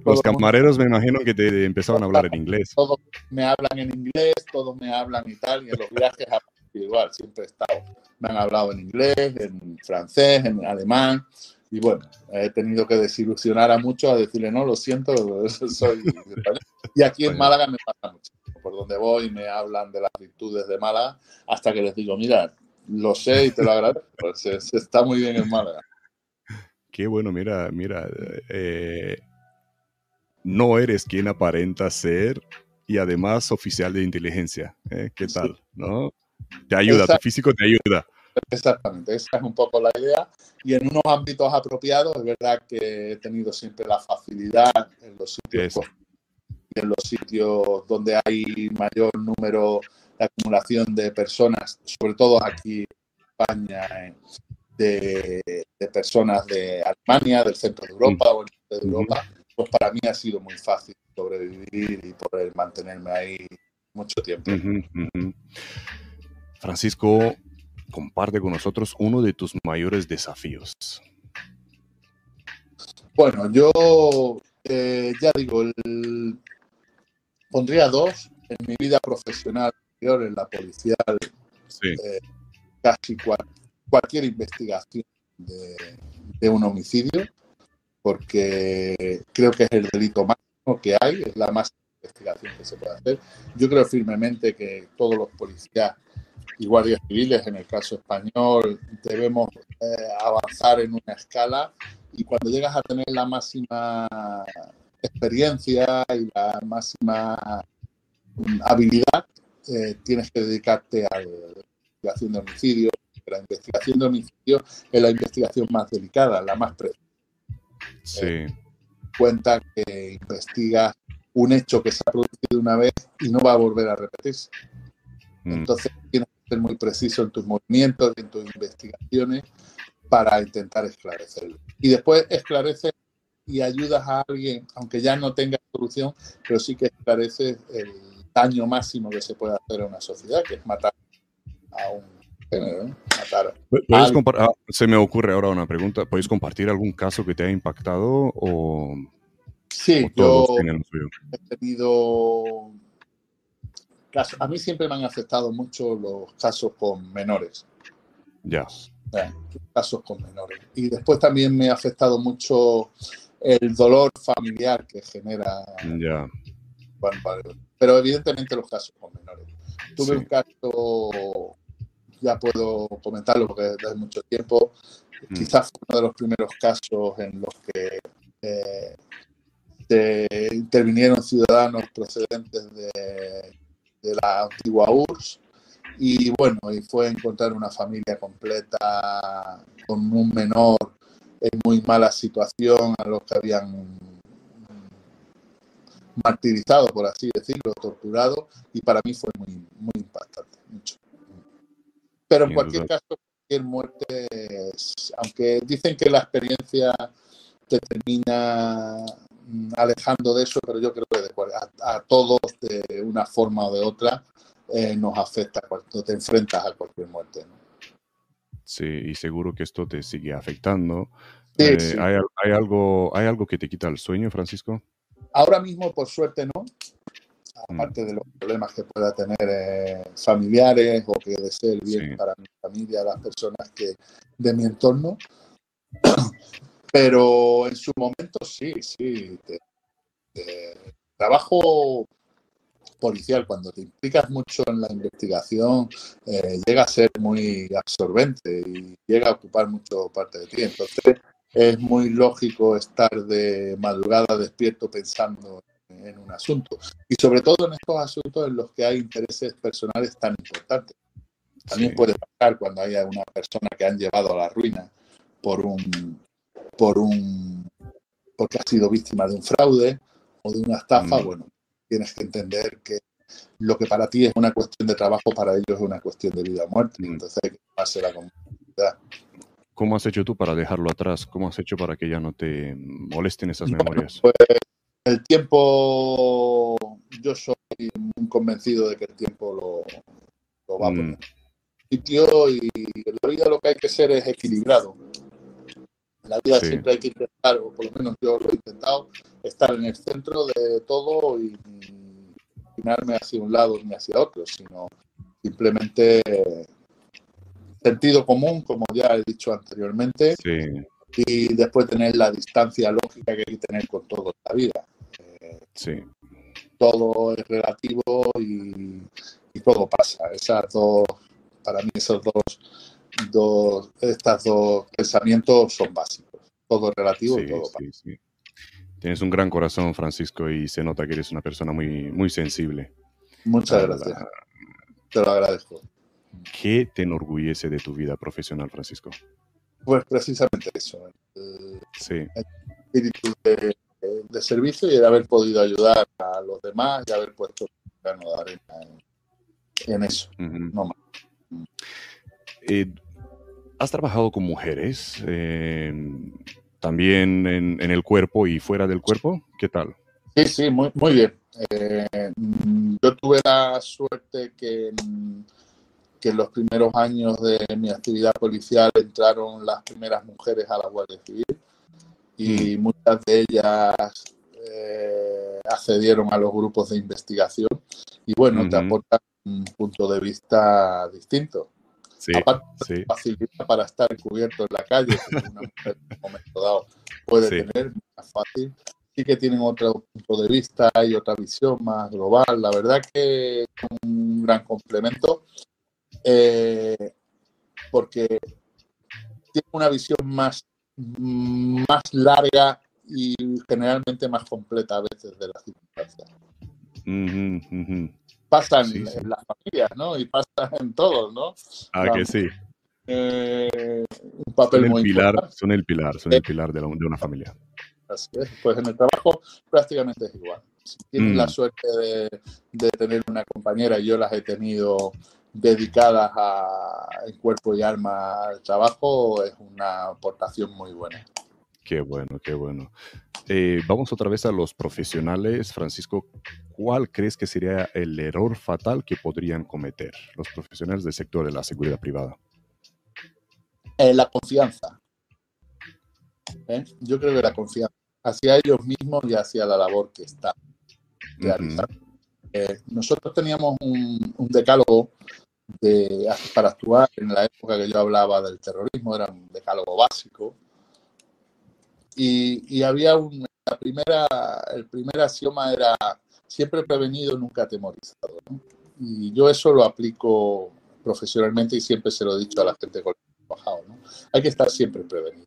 los camareros me imagino que te empezaban a hablar en inglés.
Todos me hablan en inglés, todos me hablan y tal, y en los viajes igual, siempre he estado. Me han hablado en inglés, en francés, en alemán. Y bueno, he tenido que desilusionar a muchos a decirle, no, lo siento, soy Y aquí en Málaga me pasa mucho por donde voy me hablan de las virtudes de Málaga, hasta que les digo, mira, lo sé y te lo agradezco, pues, se, está muy bien en Málaga.
Qué bueno, mira, mira, eh, no eres quien aparenta ser y además oficial de inteligencia. ¿eh? ¿Qué tal? ¿No? Te ayuda, tu físico te ayuda.
Exactamente, esa es un poco la idea. Y en unos ámbitos apropiados, es verdad que he tenido siempre la facilidad en los sitios en los sitios donde hay mayor número de acumulación de personas, sobre todo aquí en España, eh, de, personas de Alemania, del centro de Europa o el de Europa, pues para mí ha sido muy fácil sobrevivir y poder mantenerme ahí mucho tiempo.
Francisco, comparte con nosotros uno de tus mayores desafíos.
Bueno, yo eh, ya digo, el, pondría dos en mi vida profesional en la policía, eh, casi cualquier investigación de, un homicidio, porque creo que es el delito máximo que hay, es la más investigación que se puede hacer. Yo creo firmemente que todos los policías y guardias civiles, en el caso español, debemos eh, avanzar en una escala y cuando llegas a tener la máxima experiencia y la máxima mm, habilidad, eh, tienes que dedicarte a la investigación de homicidio. La investigación de homicidio es la investigación más delicada, la más precisa.
Sí.
Eh, cuenta que investiga un hecho que se ha producido una vez y no va a volver a repetirse.
Mm.
Entonces tienes que ser muy preciso en tus movimientos en tus investigaciones para intentar esclarecerlo. Y después esclareces y ayudas a alguien, aunque ya no tenga solución, pero sí que esclareces el daño máximo que se puede hacer a una sociedad, que es matar a un género, matar
¿Puedes
Al-
compar- ah, se me ocurre ahora una pregunta. ¿Puedes compartir algún caso que te haya impactado o,
Sí,
o todos
yo he tenido casos. A mí siempre me han afectado mucho los casos con menores.
Ya.
casos con menores. Y después también me ha afectado mucho el dolor familiar que genera.
Ya.
Pero evidentemente los casos con menores. Tuve
Sí.
un caso, ya puedo comentarlo porque desde hace mucho tiempo,
Mm.
quizás fue uno de los primeros casos en los que eh, se intervinieron ciudadanos procedentes de, de la antigua URSS. Y bueno, y fue encontrar una familia completa con un menor en muy mala situación a los que habían martirizado, por así decirlo, torturado, y para mí fue muy, muy impactante, mucho. Pero en cualquier caso, cualquier muerte, es- aunque dicen que la experiencia te termina mm, alejando de eso, pero yo creo que de a, a todos de una forma o de otra eh, nos afecta cuando te enfrentas a cualquier muerte. ¿no?
Sí, y seguro que esto te sigue afectando.
Sí,
Eh,
sí.
¿hay, al- hay algo, ¿Hay algo que te quita el sueño, Francisco?
Ahora mismo, por suerte, no.
Mm.
Aparte de los problemas que pueda tener eh, familiares o que desee el bien
Sí.
para mi familia, las personas que de mi entorno. Pero en su momento sí, sí. te- te- trabajo policial, cuando te implicas mucho en la investigación, eh, llega a ser muy absorbente y llega a ocupar mucho parte de ti. Entonces, es muy lógico estar de madrugada despierto pensando en un asunto. Y sobre todo en estos asuntos en los que hay intereses personales tan importantes. También
Sí.
puede pasar cuando haya una persona que han llevado a la ruina por un, por un, porque ha sido víctima de un fraude o de una estafa.
Mm.
Bueno, tienes que entender que lo que para ti es una cuestión de trabajo, para ellos es una cuestión de vida o muerte.
Mm.
Entonces hay que tomársela con comunidad.
¿Cómo has hecho tú para dejarlo atrás? ¿Cómo has hecho para que ya no te molesten esas memorias?
Pues el tiempo, yo soy muy convencido de que el tiempo lo, lo va a
Mm.
poner en sitio y en la vida lo que hay que ser es equilibrado. La vida
Sí.
siempre hay que intentar, o por lo menos yo lo he intentado, estar en el centro de todo y inclinarme hacia un lado ni hacia otro, sino simplemente sentido común, como ya he dicho anteriormente,
Sí,
y después tener la distancia lógica que hay que tener con todo en la vida. Eh,
sí,
todo es relativo y, y todo pasa. Esas dos, para mí esos dos, dos, estas dos pensamientos son básicos. Todo relativo y todo
sí, sí. Tienes un gran corazón, Francisco, y se nota que eres una persona muy, muy sensible.
Muchas
La
gracias. Te lo agradezco.
¿Qué te enorgullece de tu vida profesional, Francisco?
Pues precisamente eso, el
Sí,
espíritu de, de servicio y el haber podido ayudar a los demás y haber puesto grano de arena en, en eso.
ujú.
No más.
Eh, ¿Has trabajado con mujeres eh, también en, en el cuerpo y fuera del cuerpo? ¿Qué tal?
Sí, sí, muy, muy bien. Eh, mm, yo tuve la suerte que, mm, que en los primeros años de mi actividad policial entraron las primeras mujeres a la Guardia Civil y muchas de ellas eh, accedieron a los grupos de investigación y bueno, te aportan un punto de vista distinto.
Sí,
Aparte,
sí,
facilidad para estar cubierto en la calle, que una mujer en un momento dado puede
Sí.
tener, más fácil. Sí que tienen otro punto de vista y otra visión más global. La verdad que es un gran complemento eh, porque tiene una visión más, más larga y generalmente más completa a veces de las circunstancias.
Ujú, ujú.
pasa en, las familias, ¿no? Y pasa en todos, ¿no?
Ah, que sí.
Eh, un papel
son el
muy
pilar,
importante.
Son el pilar, son el pilar de, la- de una familia.
Así es. Pues en el trabajo prácticamente es igual. Si tienes
Mm.
la suerte de, de tener una compañera, y yo las he tenido dedicadas a, en cuerpo y alma al trabajo, es una aportación muy buena.
Qué bueno, qué bueno. Eh, vamos otra vez a los profesionales. Francisco, ¿cuál crees que sería el error fatal que podrían cometer los profesionales del sector de la seguridad privada?
Eh, la confianza. ¿eh? Yo creo que la confianza hacia ellos mismos y hacia la labor que están realizando. Eh, nosotros teníamos un, un decálogo de, para actuar en la época que yo hablaba del terrorismo, era un decálogo básico. Y, había un, la primera, el primer axioma era siempre prevenido, nunca atemorizado. ¿no? Y yo eso lo aplico profesionalmente y siempre se lo he dicho a la gente con la que he trabajado. ¿no? Hay que estar siempre prevenido.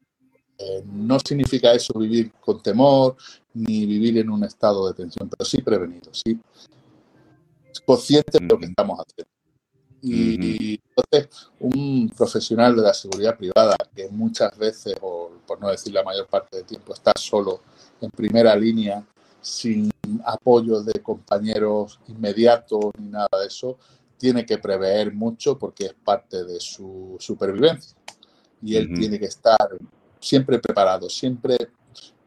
Eh, no significa eso vivir con temor ni vivir en un estado de tensión, pero sí prevenido, sí consciente de lo que estamos haciendo. Y entonces, un profesional de la seguridad privada que muchas veces, o por no decir la mayor parte del tiempo, está solo en primera línea, sin apoyo de compañeros inmediatos ni nada de eso, tiene que prever mucho porque es parte de su supervivencia. Y él tiene que estar siempre preparado, siempre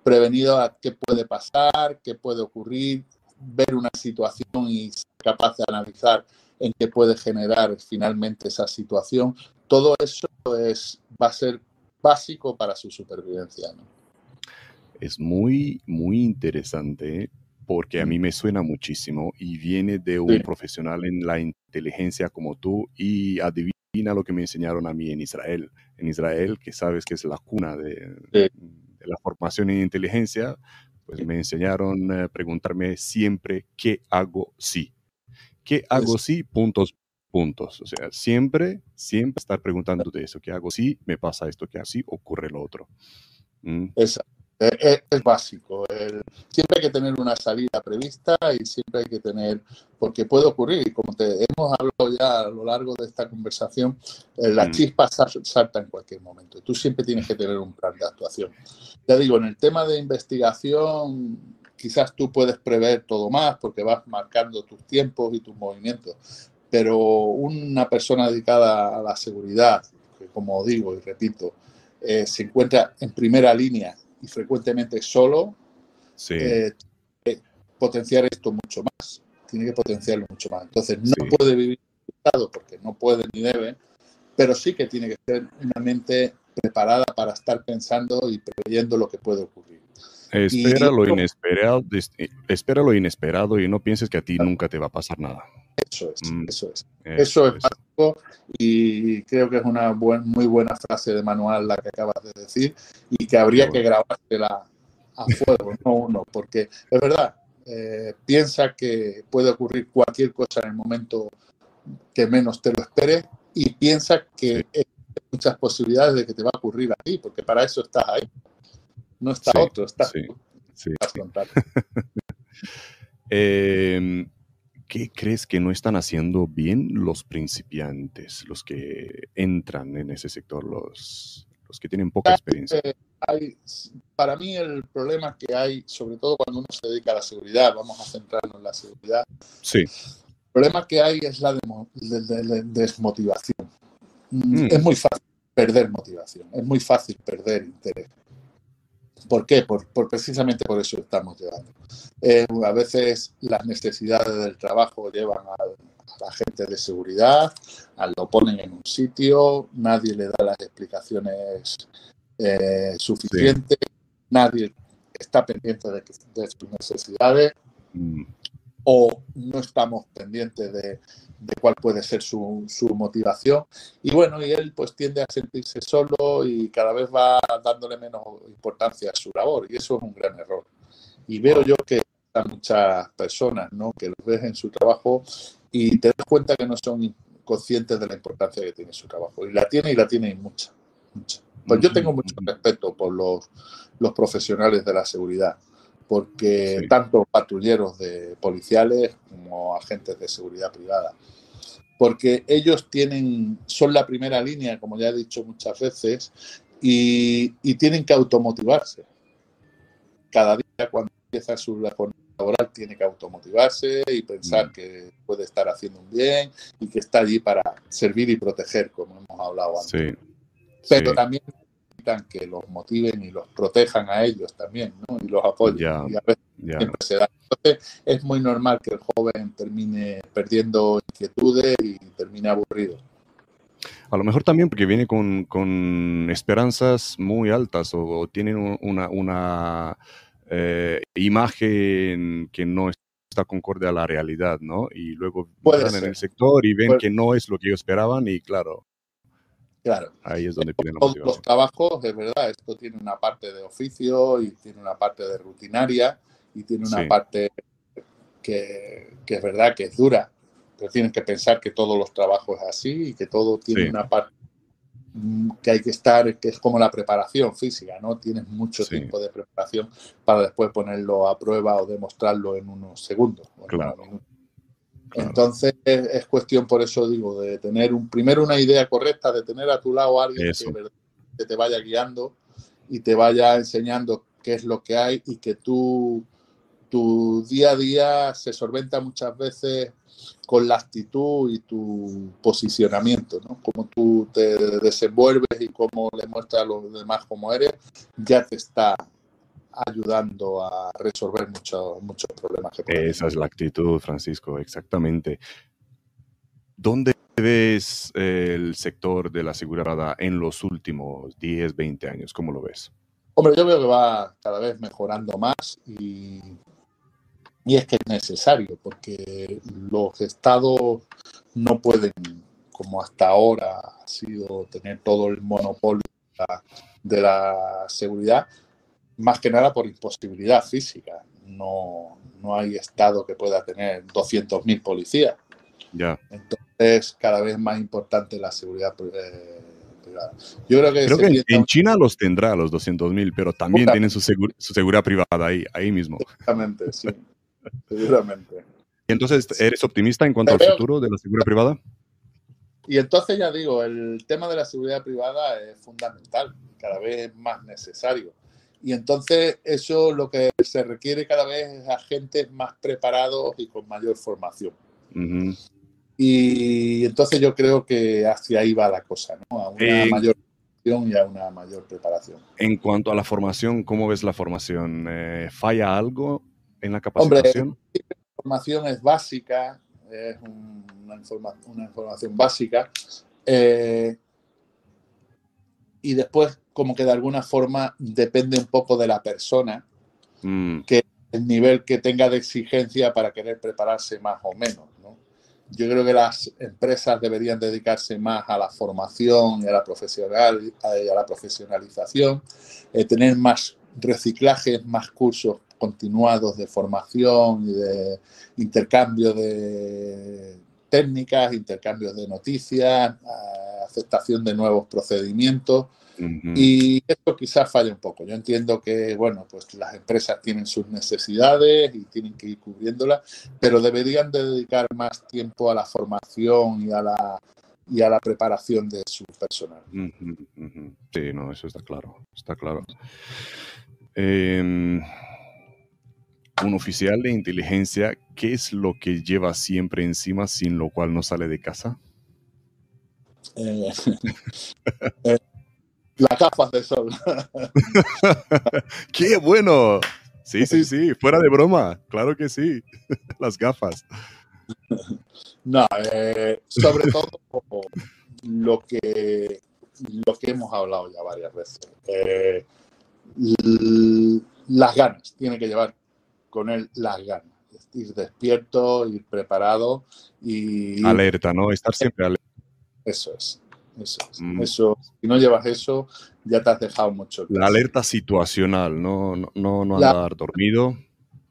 prevenido a qué puede pasar, qué puede ocurrir, ver una situación y ser capaz de analizar en qué puede generar finalmente esa situación. Todo eso es, va a ser básico para su supervivencia. ¿no?
Es muy, muy interesante porque a mí me suena muchísimo y viene de un
Sí.
profesional en la inteligencia como tú y adivina lo que me enseñaron a mí en Israel. En Israel, que sabes que es la cuna de,
Sí.
de la formación en inteligencia, pues me enseñaron a preguntarme siempre qué hago si. ¿Qué hago si? Puntos, puntos. O sea, siempre, siempre estar preguntándote eso. ¿Qué hago si me pasa esto? ¿Qué si ocurre lo otro? ¿Mm?
Es, es, es básico. El- siempre hay que tener una salida prevista y siempre hay que tener, porque puede ocurrir, y como te hemos hablado ya a lo largo de esta conversación, eh, la
Mm.
chispa sal- salta en cualquier momento. Tú siempre tienes que tener un plan de actuación. Ya digo, en el tema de investigación, quizás tú puedes prever todo más porque vas marcando tus tiempos y tus movimientos, pero una persona dedicada a la seguridad, que como digo y repito, eh, se encuentra en primera línea y frecuentemente solo,
Sí.
eh, eh, potenciar esto mucho más. Tiene que potenciarlo mucho más. Entonces, no
Sí.
puede vivir estado porque no puede ni debe, pero sí que tiene que ser una mente preparada para estar pensando y preveyendo lo que puede ocurrir.
Espera
y-
lo inesperado, eh, espera lo inesperado y no pienses que a ti nunca te va a pasar nada.
Eso es,
Mm.
eso es. Eso es y creo que es una buen- muy buena frase de manual la que acabas de decir y que habría que grabársela a fuego, no uno, porque es verdad, eh, piensa que puede ocurrir cualquier cosa en el momento que menos te lo esperes y piensa que
Sí.
hay muchas posibilidades de que te va a ocurrir a ti, porque para eso estás ahí. No está
Sí,
otro, estás
sí,
frontal.
Eh, ¿Qué crees que no están haciendo bien los principiantes, los que entran en ese sector, los, los que tienen poca experiencia?
Eh, hay, para mí el problema que hay, sobre todo cuando uno se dedica a la seguridad, vamos a centrarnos en la seguridad,
Sí,
el problema que hay es la desmotivación. Mm. Es muy fácil perder motivación, es muy fácil perder interés. ¿Por qué? Por, por precisamente por eso estamos llegando. Eh, a veces las necesidades del trabajo llevan a la gente de seguridad, a- lo ponen en un sitio, nadie le da las explicaciones eh, suficientes, nadie está pendiente de sus necesidades
mm,
o no estamos pendientes de, de cuál puede ser su, su motivación. Y bueno, y él pues tiende a sentirse solo y cada vez va dándole menos importancia a su labor y eso es un gran error. Y veo yo que hay muchas personas, ¿no? Que los ves en su trabajo y te das cuenta que no son conscientes de la importancia que tiene su trabajo. Y la tiene y la tiene y mucha, mucha. Pues yo tengo mucho respeto por los, los profesionales de la seguridad, porque tanto patrulleros de policiales como agentes de seguridad privada, porque ellos tienen, son la primera línea, como ya he dicho muchas veces, y, tienen que automotivarse. Cada día cuando empieza su labor laboral tiene que automotivarse y pensar mm. que puede estar haciendo un bien y que está allí para servir y proteger, como hemos hablado antes. Pero también que los motiven y los protejan a ellos también, ¿no? Y los apoyen. Y a veces siempre se da. Entonces, es muy normal que el joven termine perdiendo inquietudes y termine aburrido.
A lo mejor también porque viene con, esperanzas muy altas o, tienen una, una eh, imagen que no está concorde a la realidad, ¿no? Y luego entran en el sector y ven que no es lo que ellos esperaban y claro.
Claro.
Ahí es donde piden
la Todos los trabajos, de verdad, esto tiene una parte de oficio y tiene una parte de rutinaria y tiene una parte que, que, es verdad que es dura, pero tienes que pensar que todos los trabajos es así y que todo tiene una parte mm, que hay que estar, que es como la preparación física, ¿no? Tienes mucho tiempo de preparación para después ponerlo a prueba o demostrarlo en unos segundos.
Claro.
Entonces es cuestión, por eso digo, de tener un, primero una idea correcta, de tener a tu lado a alguien que, te vaya guiando y te vaya enseñando qué es lo que hay y que tú, tu día a día se solventa muchas veces con la actitud y tu posicionamiento, ¿no? Cómo tú te desenvuelves y cómo le muestras a los demás cómo eres, ya te está ayudando a resolver muchos muchos problemas.
Esa es la actitud, Francisco, exactamente. ¿Dónde ves el sector de la seguridad en los últimos 10, 20 años? ¿Cómo lo ves?
Hombre, yo veo que va cada vez mejorando más y, y es que es necesario porque los estados no pueden, como hasta ahora ha sido, tener todo el monopolio de la seguridad más que nada por imposibilidad física. No, no hay estado que pueda tener 200.000 policías.
Ya.
Entonces, cada vez más importante la seguridad eh, privada. Yo creo
que, en China los tendrá los 200.000, pero también tienen su, su, seguridad privada ahí, ahí mismo.
Seguramente, sí. Seguramente.
¿Y entonces eres optimista en cuanto al futuro de la seguridad privada?
Y entonces ya digo, el tema de la seguridad privada es fundamental, cada vez es más necesario. Y entonces eso lo que se requiere cada vez es agentes más preparados y con mayor formación. Y entonces yo creo que hacia ahí va la cosa, ¿no? A una mayor formación y a una mayor preparación.
En cuanto a la formación, ¿cómo ves la formación? Eh, ¿Falla algo en la capacitación?
Hombre, la formación es básica, es una, una, información básica. Eh, y después como que de alguna forma depende un poco de la persona, mm. que el nivel que tenga de exigencia para querer prepararse más o menos. ¿no? Yo creo que las empresas deberían dedicarse más a la formación y a la, profesional, a la profesionalización, eh, tener más reciclajes, más cursos continuados de formación y de intercambio de técnicas, intercambios de noticias, aceptación de nuevos procedimientos y esto quizás falle un poco. Yo entiendo que, bueno, pues las empresas tienen sus necesidades y tienen que ir cubriéndolas, pero deberían dedicar más tiempo a la formación y a la, y a la preparación de su personal.
Sí, no, eso está claro, está claro. Em, un oficial de inteligencia, ¿qué es lo que lleva siempre encima sin lo cual no sale de casa?
Eh, eh, las gafas de sol.
¡Qué bueno! Sí, sí, sí, fuera de broma, claro que sí, las gafas.
No, eh, sobre todo lo que, lo que hemos hablado ya varias veces. Eh, las ganas, tiene que llevar con él las ganas. Ir despierto, ir preparado y...
Alerta, ¿no? Estar siempre alerta.
Eso es. Mm. Eso, si no llevas eso, ya te has dejado mucho.
La alerta situacional, no, no, no andar dormido.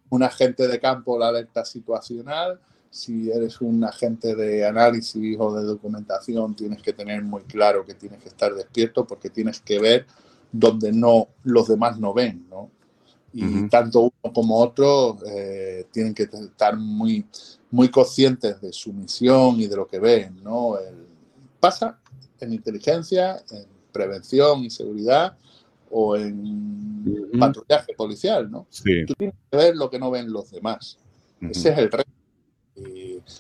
Un agente de campo, la alerta situacional. Si eres un agente de análisis o de documentación, tienes que tener muy claro que tienes que estar despierto porque tienes que ver donde no los demás no ven, ¿no? Y tanto uno como otro eh, tienen que estar muy, muy conscientes de su misión y de lo que ven, ¿no? pasa en inteligencia, en prevención y seguridad o en patrullaje policial, ¿no? Tú tienes que ver lo que no ven los demás. Ese es el reto.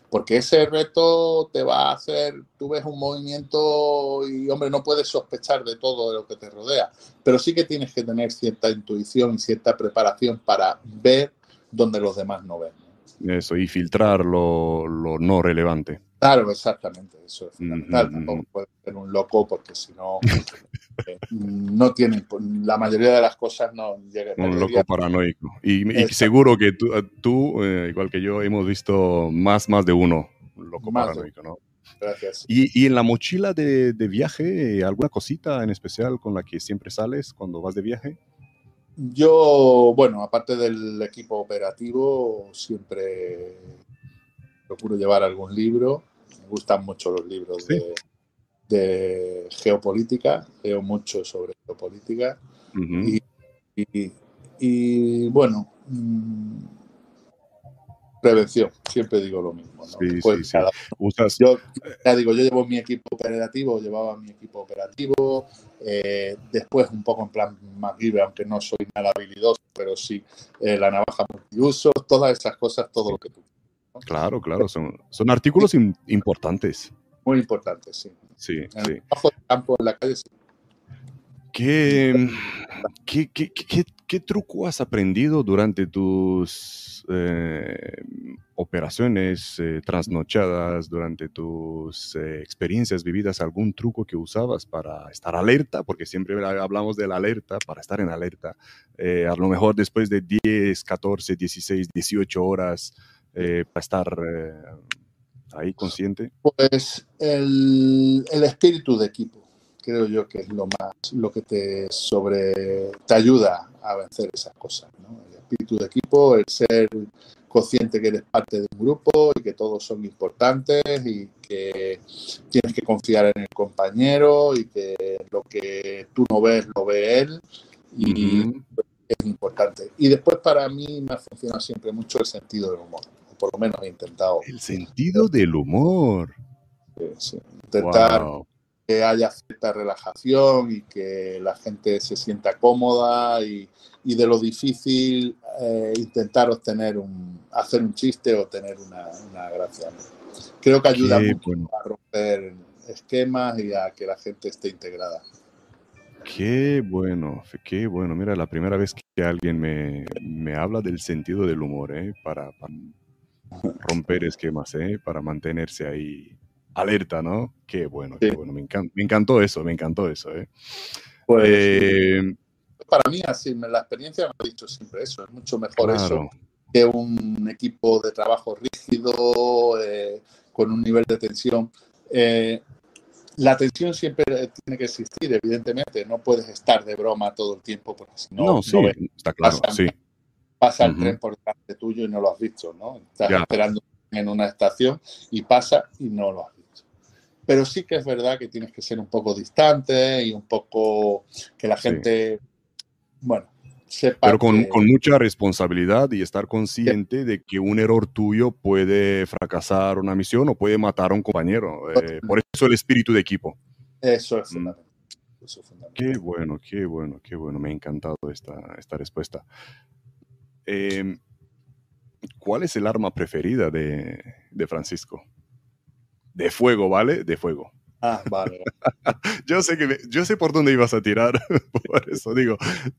porque ese reto te va a hacer, tú ves un movimiento y, hombre, no puedes sospechar de todo lo que te rodea, pero sí que tienes que tener cierta intuición y cierta preparación para ver donde los demás no ven.
Eso, y filtrar lo, lo no relevante.
Claro, exactamente, eso es fundamental. Tampoco puede ser un loco porque si no, eh, no tiene, la mayoría de las cosas no llegan.
Un loco paranoico. Y, seguro que tú, tú eh, igual que yo, hemos visto más, más de uno loco paranoico, ¿no?
Gracias.
¿Y, y en la mochila de, de, viaje, alguna cosita en especial con la que siempre sales cuando vas de viaje?
Yo, bueno, aparte del equipo operativo, siempre procuro llevar algún libro. Gustan mucho los libros de, geopolítica, leo mucho sobre geopolítica. y, bueno, mm, prevención, siempre digo lo mismo. Yo ya digo, yo llevo mi equipo operativo, llevaba mi equipo operativo, eh, después un poco en plan MacGyver, aunque no soy nada habilidoso, pero sí eh, la navaja multiuso, todas esas cosas, todo lo que tú
Claro, claro, son, son artículos importantes.
Muy importantes, sí.
Sí,
en sí. El campo, en la calle, sí.
¿Qué, qué, qué, qué, truco has aprendido durante tus eh, operaciones eh, trasnochadas, durante tus eh, experiencias vividas? ¿Algún truco que usabas para estar alerta? Porque siempre hablamos de la alerta, para estar en alerta. a lo mejor después de 10, 14, 16, 18 horas eh, para estar eh, ahí consciente?
Pues el, el, espíritu de equipo, creo yo que es lo más, lo que te sobre, te ayuda a vencer esas cosas, ¿no? El espíritu de equipo, el ser consciente que eres parte de un grupo y que todos son importantes y que tienes que confiar en el compañero y que lo que tú no ves lo ve él y es importante. Y después para mí me ha funcionado siempre mucho el sentido del humor por lo menos he intentado.
El sentido del humor.
Intentar que haya cierta relajación y que la gente se sienta cómoda y, de lo difícil eh, intentar obtener un, hacer un chiste o tener una, gracia. Creo que ayuda mucho a romper esquemas y a que la gente esté integrada.
Qué bueno, qué bueno. Mira, la primera vez que alguien me, me habla del sentido del humor, ¿eh? para, romper esquemas, ¿eh? Para mantenerse ahí alerta, ¿no? Qué bueno, qué bueno. Me, encantó eso, me encantó eso, ¿eh?
Pues, eh, para mí, así, la experiencia me ha dicho siempre eso. Es mucho mejor eso que un equipo de trabajo rígido, eh, con un nivel de tensión. la tensión siempre tiene que existir, evidentemente. No puedes estar de broma todo el tiempo, porque si no,
no, sí, está claro, sí
pasa el tren por delante tuyo y no lo has visto, ¿no? Estás esperando en una estación y pasa y no lo has visto. Pero sí que es verdad que tienes que ser un poco distante y un poco que la gente, bueno, sepa.
Pero con, con, mucha responsabilidad y estar consciente de que un error tuyo puede fracasar una misión o puede matar a un compañero. Eh, por eso el espíritu de equipo.
Eso es mm. fundamental.
Qué bueno, qué bueno, qué bueno. Me ha encantado esta, esta respuesta. Em, ¿Cuál es el arma preferida de, Francisco? De fuego, ¿vale? De fuego.
Ah, vale.
yo, sé que yo sé por dónde ibas a tirar, por eso digo,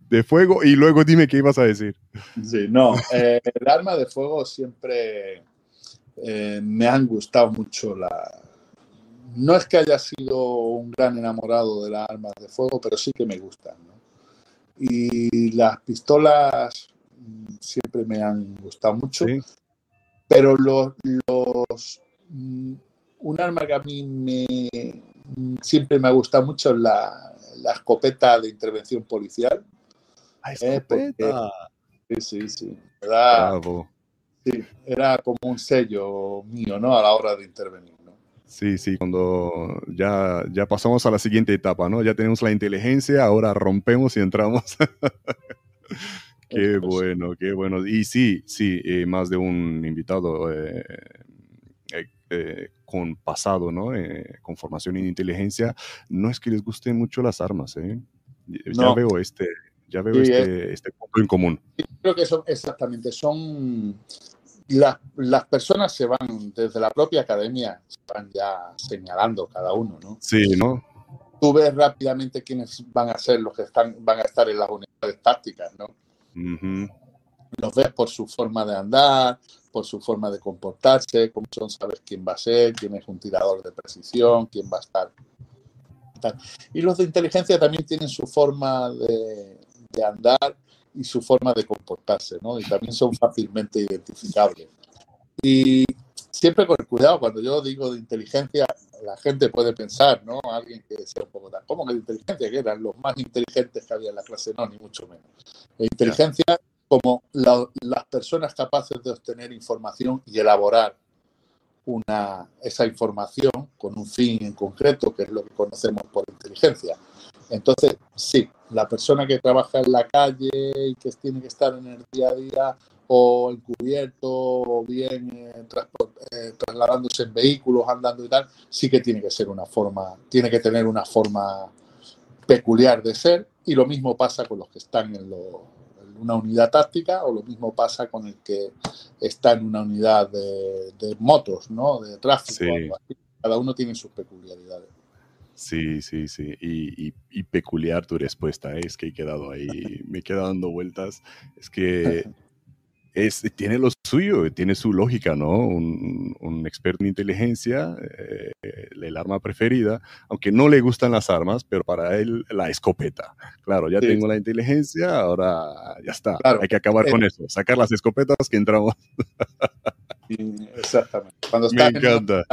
de fuego y luego dime qué ibas a decir.
Sí, no, eh, el arma de fuego siempre eh, me han gustado mucho la... No es que haya sido un gran enamorado de las armas de fuego, pero sí que me gustan. ¿no? Y las pistolas siempre me han gustado mucho. Pero los, los, mm, un arma que a mí me, siempre me ha gustado mucho es la, la escopeta de intervención policial.
Ah, escopeta.
sí, sí, sí. Era, sí. Era como un sello mío, ¿no? A la hora de intervenir.
Sí, sí, cuando ya, ya pasamos a la siguiente etapa, ¿no? Ya tenemos la inteligencia, ahora rompemos y entramos. Qué bueno, qué bueno. Y sí, sí, eh, más de un invitado eh, eh, con pasado, ¿no? con formación en inteligencia, no es que les gusten mucho las armas, ¿eh? Ya veo este, ya veo este, este, punto en común.
Creo que son, exactamente, son las, las, personas se van desde la propia academia, se van ya señalando cada uno, ¿no?
Sí, ¿no?
Tú ves rápidamente quiénes van a ser los que están, van a estar en las unidades tácticas, ¿no? Los ves por su forma de andar, por su forma de comportarse, cómo son, sabes quién va a ser, quién es un tirador de precisión, quién va a estar. Y los de inteligencia también tienen su forma de, de andar y su forma de comportarse, ¿no? Y también son fácilmente identificables. Y siempre con el cuidado, cuando yo digo de inteligencia, la gente puede pensar, ¿no? Alguien que sea un poco tan, ¿cómo que de inteligencia? Que eran los más inteligentes que había en la clase, no, ni mucho menos. La inteligencia como las personas capaces de obtener información y elaborar una, esa información con un fin en concreto, que es lo que conocemos por inteligencia. Entonces, sí, la persona que trabaja en la calle y que tiene que estar en el día a día o encubierto o bien eh, eh, trasladándose en vehículos, andando y tal, sí que tiene que ser una forma, tiene que tener una forma peculiar de ser y lo mismo pasa con los que están en, una unidad táctica o lo mismo pasa con el que está en una unidad de, motos, ¿no? De tráfico. Cada uno tiene sus peculiaridades.
Sí, sí, sí. Y, peculiar tu respuesta, ¿eh? es que he quedado ahí, me he quedado dando vueltas. Es que es, tiene lo suyo, tiene su lógica, ¿no? Un, experto en inteligencia, eh, el arma preferida, aunque no le gustan las armas, pero para él la escopeta. Claro, ya tengo la inteligencia, ahora ya está. Hay que acabar con eso, sacar las escopetas que entramos.
Exactamente. Cuando me encanta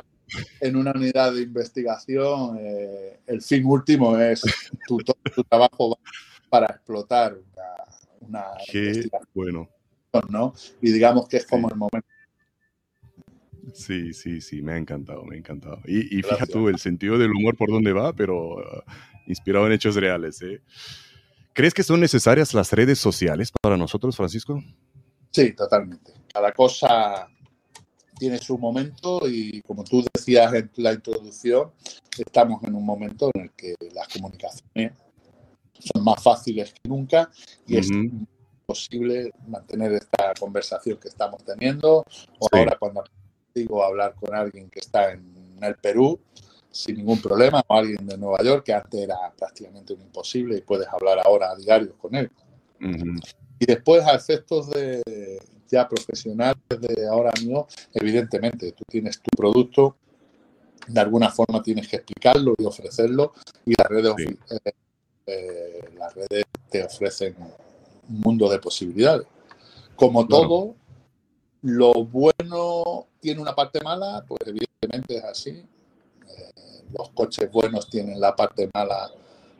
en una unidad de investigación, eh, el fin último es tu, tu trabajo para explotar una,
Qué bueno.
¿No? Y digamos que es como el momento.
Sí, sí, sí, me ha encantado, me ha encantado. Y, y fíjate tú, el sentido del humor por dónde va, pero uh, inspirado en hechos reales. ¿eh? ¿Crees que son necesarias las redes sociales para nosotros, Francisco?
Sí, totalmente. Cada cosa tiene su momento y como tú decías en la introducción, estamos en un momento en el que las comunicaciones son más fáciles que nunca y posible mantener esta conversación que estamos teniendo. O ahora cuando digo hablar con alguien que está en el Perú sin ningún problema o alguien de Nueva York que antes era prácticamente un imposible y puedes hablar ahora a diario con él. Y después a efectos de, ya profesionales de ahora mismo, evidentemente tú tienes tu producto, de alguna forma tienes que explicarlo y ofrecerlo y las redes, eh, eh, las redes te ofrecen mundo de posibilidades. Como todo, lo bueno tiene una parte mala, pues evidentemente es así. Eh, los coches buenos tienen la parte mala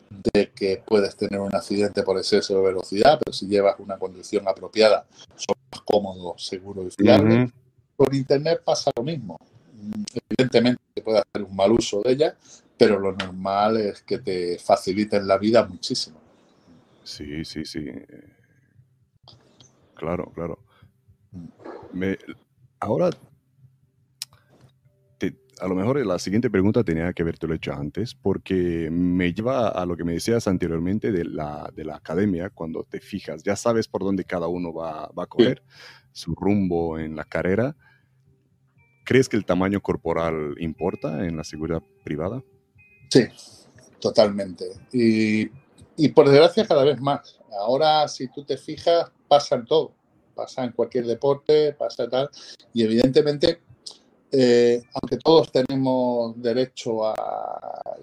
de que puedes tener un accidente por exceso de velocidad, pero si llevas una conducción apropiada, son más cómodos, seguros y fiables. Con Internet pasa lo mismo. Evidentemente se puede hacer un mal uso de ella, pero lo normal es que te faciliten la vida muchísimo.
Sí, sí, sí. Claro, claro. Me, ahora a lo mejor la siguiente pregunta tenía que haberte lo hecho antes, porque me lleva a lo que me decías anteriormente de la, de la academia, cuando te fijas, ya sabes por dónde cada uno va, va a coger su rumbo en la carrera. ¿Crees que el tamaño corporal importa en la seguridad privada?
Sí, totalmente. Y, y por desgracia cada vez más. Ahora, si tú te fijas, pasa en todo. Pasa en cualquier deporte, pasa tal. Y evidentemente eh, aunque todos tenemos derecho a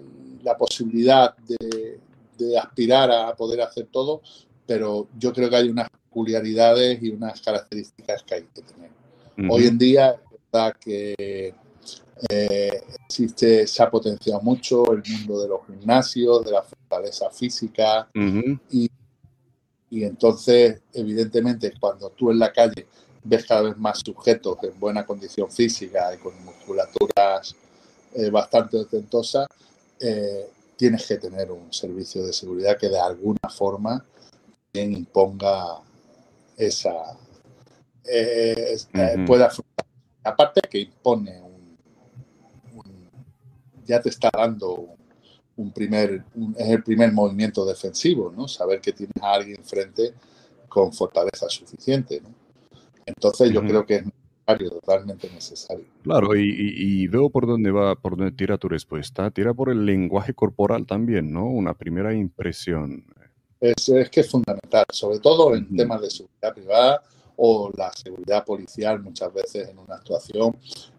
la posibilidad de, aspirar a poder hacer todo, pero yo creo que hay unas peculiaridades y unas características que hay que tener. Hoy en día es verdad que eh, existe, se ha potenciado mucho el mundo de los gimnasios, de la fortaleza física y, y entonces, evidentemente, cuando tú en la calle ves cada vez más sujetos en buena condición física y con musculaturas eh, bastante ostentosas, eh, tienes que tener un servicio de seguridad que de alguna forma imponga esa, eh, puede afrontar. Aparte que impone ya te está dando un primer, es el primer movimiento defensivo, ¿no? Saber que tienes a alguien frente con fortaleza suficiente, ¿no? Entonces yo creo que es necesario, totalmente necesario.
Claro, y, veo por dónde va, por dónde tira tu respuesta. Tira por el lenguaje corporal también, ¿no? Una primera impresión.
Es, es que es fundamental, sobre todo en temas de seguridad privada o la seguridad policial muchas veces en una actuación.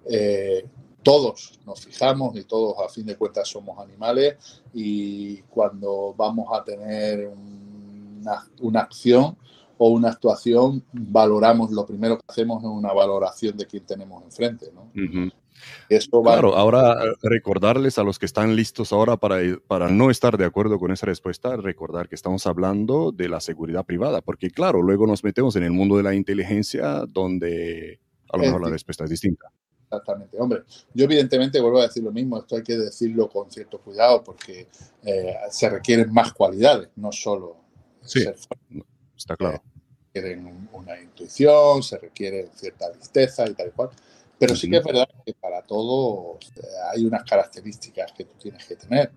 Eh, todos nos fijamos y todos a fin de cuentas somos animales y cuando vamos a tener una, una acción o una actuación, valoramos, lo primero que hacemos es una valoración de quién tenemos enfrente. ¿no?
Claro, ahora eh, recordarles a los que están listos ahora para, para no estar de acuerdo con esa respuesta, recordar que estamos hablando de la seguridad privada, porque claro, luego nos metemos en el mundo de la inteligencia donde a lo mejor la respuesta es distinta.
Exactamente. Hombre, yo evidentemente vuelvo a decir lo mismo, esto hay que decirlo con cierto cuidado porque eh, se requieren más cualidades, no solo
sí, Está claro.
Se requieren una intuición, se requiere cierta listeza y tal y cual. Pero sí que es verdad que para todo eh, hay unas características que tú tienes que tener.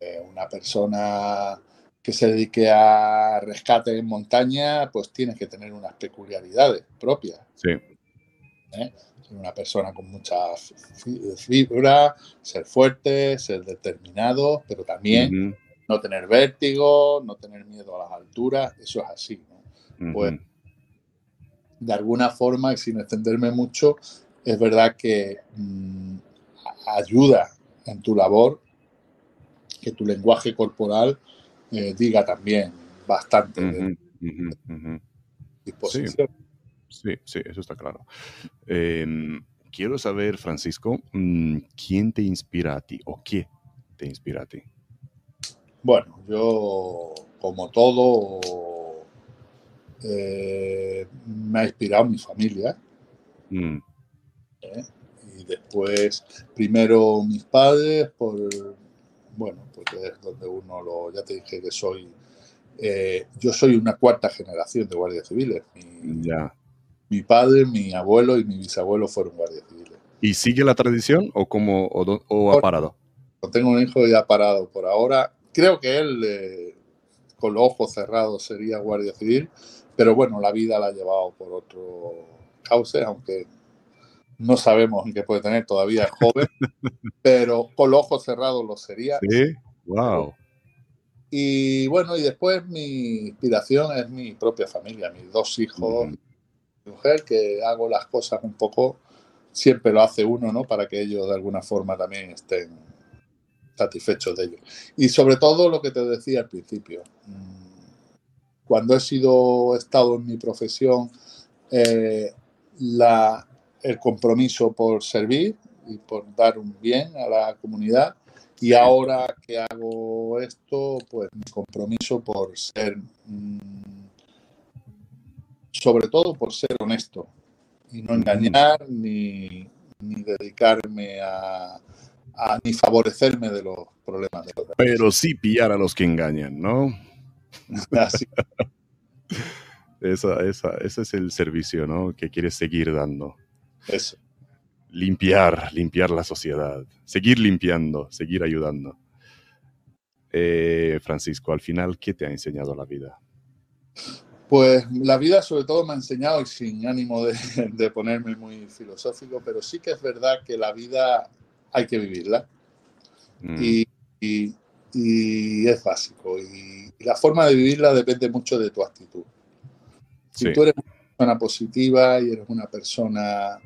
Eh, una persona que se dedique a rescate en montaña, pues tienes que tener unas peculiaridades propias.
Sí.
¿Eh? Una persona con mucha fibra, ser fuerte, ser determinado, pero también no tener vértigo, no tener miedo a las alturas, eso es así. ¿no? Pues de alguna forma, y sin extenderme mucho, es verdad que mm, ayuda en tu labor que tu lenguaje corporal eh, diga también bastante de
disposición. Sí. Sí. eso está claro. Em, quiero saber, Francisco, mm, ¿quién te inspira a ti o qué te inspira a ti?
Bueno, yo, como todo, eh, me ha inspirado mi familia. Mm. ¿eh? Y después, primero mis padres, por, bueno, porque es donde uno lo, ya te dije que soy, eh, yo soy una cuarta generación de guardias civiles. Mi,
ya.
Mi padre, mi abuelo y mi bisabuelo fueron guardias civiles.
¿Y sigue la tradición o, como, o, ha parado?
tengo un hijo ya parado por ahora creo que él, eh, con los ojos cerrados, sería guardia civil, pero bueno, la vida la ha llevado por otro cauce, aunque no sabemos en qué puede tener, todavía es joven, pero con los ojos cerrados lo sería.
Sí, wow.
Y bueno, y después mi inspiración es mi propia familia, mis dos hijos, mi mujer, que hago las cosas un poco, siempre lo hace uno, ¿no? Para que ellos de alguna forma también estén satisfechos de ello. Y sobre todo lo que te decía al principio, mm, cuando he sido estado en mi profesión, eh, la, el compromiso por servir y por dar un bien a la comunidad. Y ahora que hago esto, pues mi compromiso por ser, mm, sobre todo por ser honesto y no engañar ni, ni dedicarme a, ni favorecerme de los problemas de los
Pero sí pillar a los que engañan, ¿no?
Así.
esa, esa, ese es el servicio, ¿no? Que quieres seguir dando.
Eso.
Limpiar, limpiar la sociedad. Seguir limpiando, seguir ayudando. Eh, Francisco, al final, ¿qué te ha enseñado la vida?
Pues la vida sobre todo me ha enseñado, y sin ánimo de, de, ponerme muy filosófico, pero sí que es verdad que la vida hay que vivirla. Mm. Y, es básico. Y, la forma de vivirla depende mucho de tu actitud. Si tú eres una persona positiva y eres una persona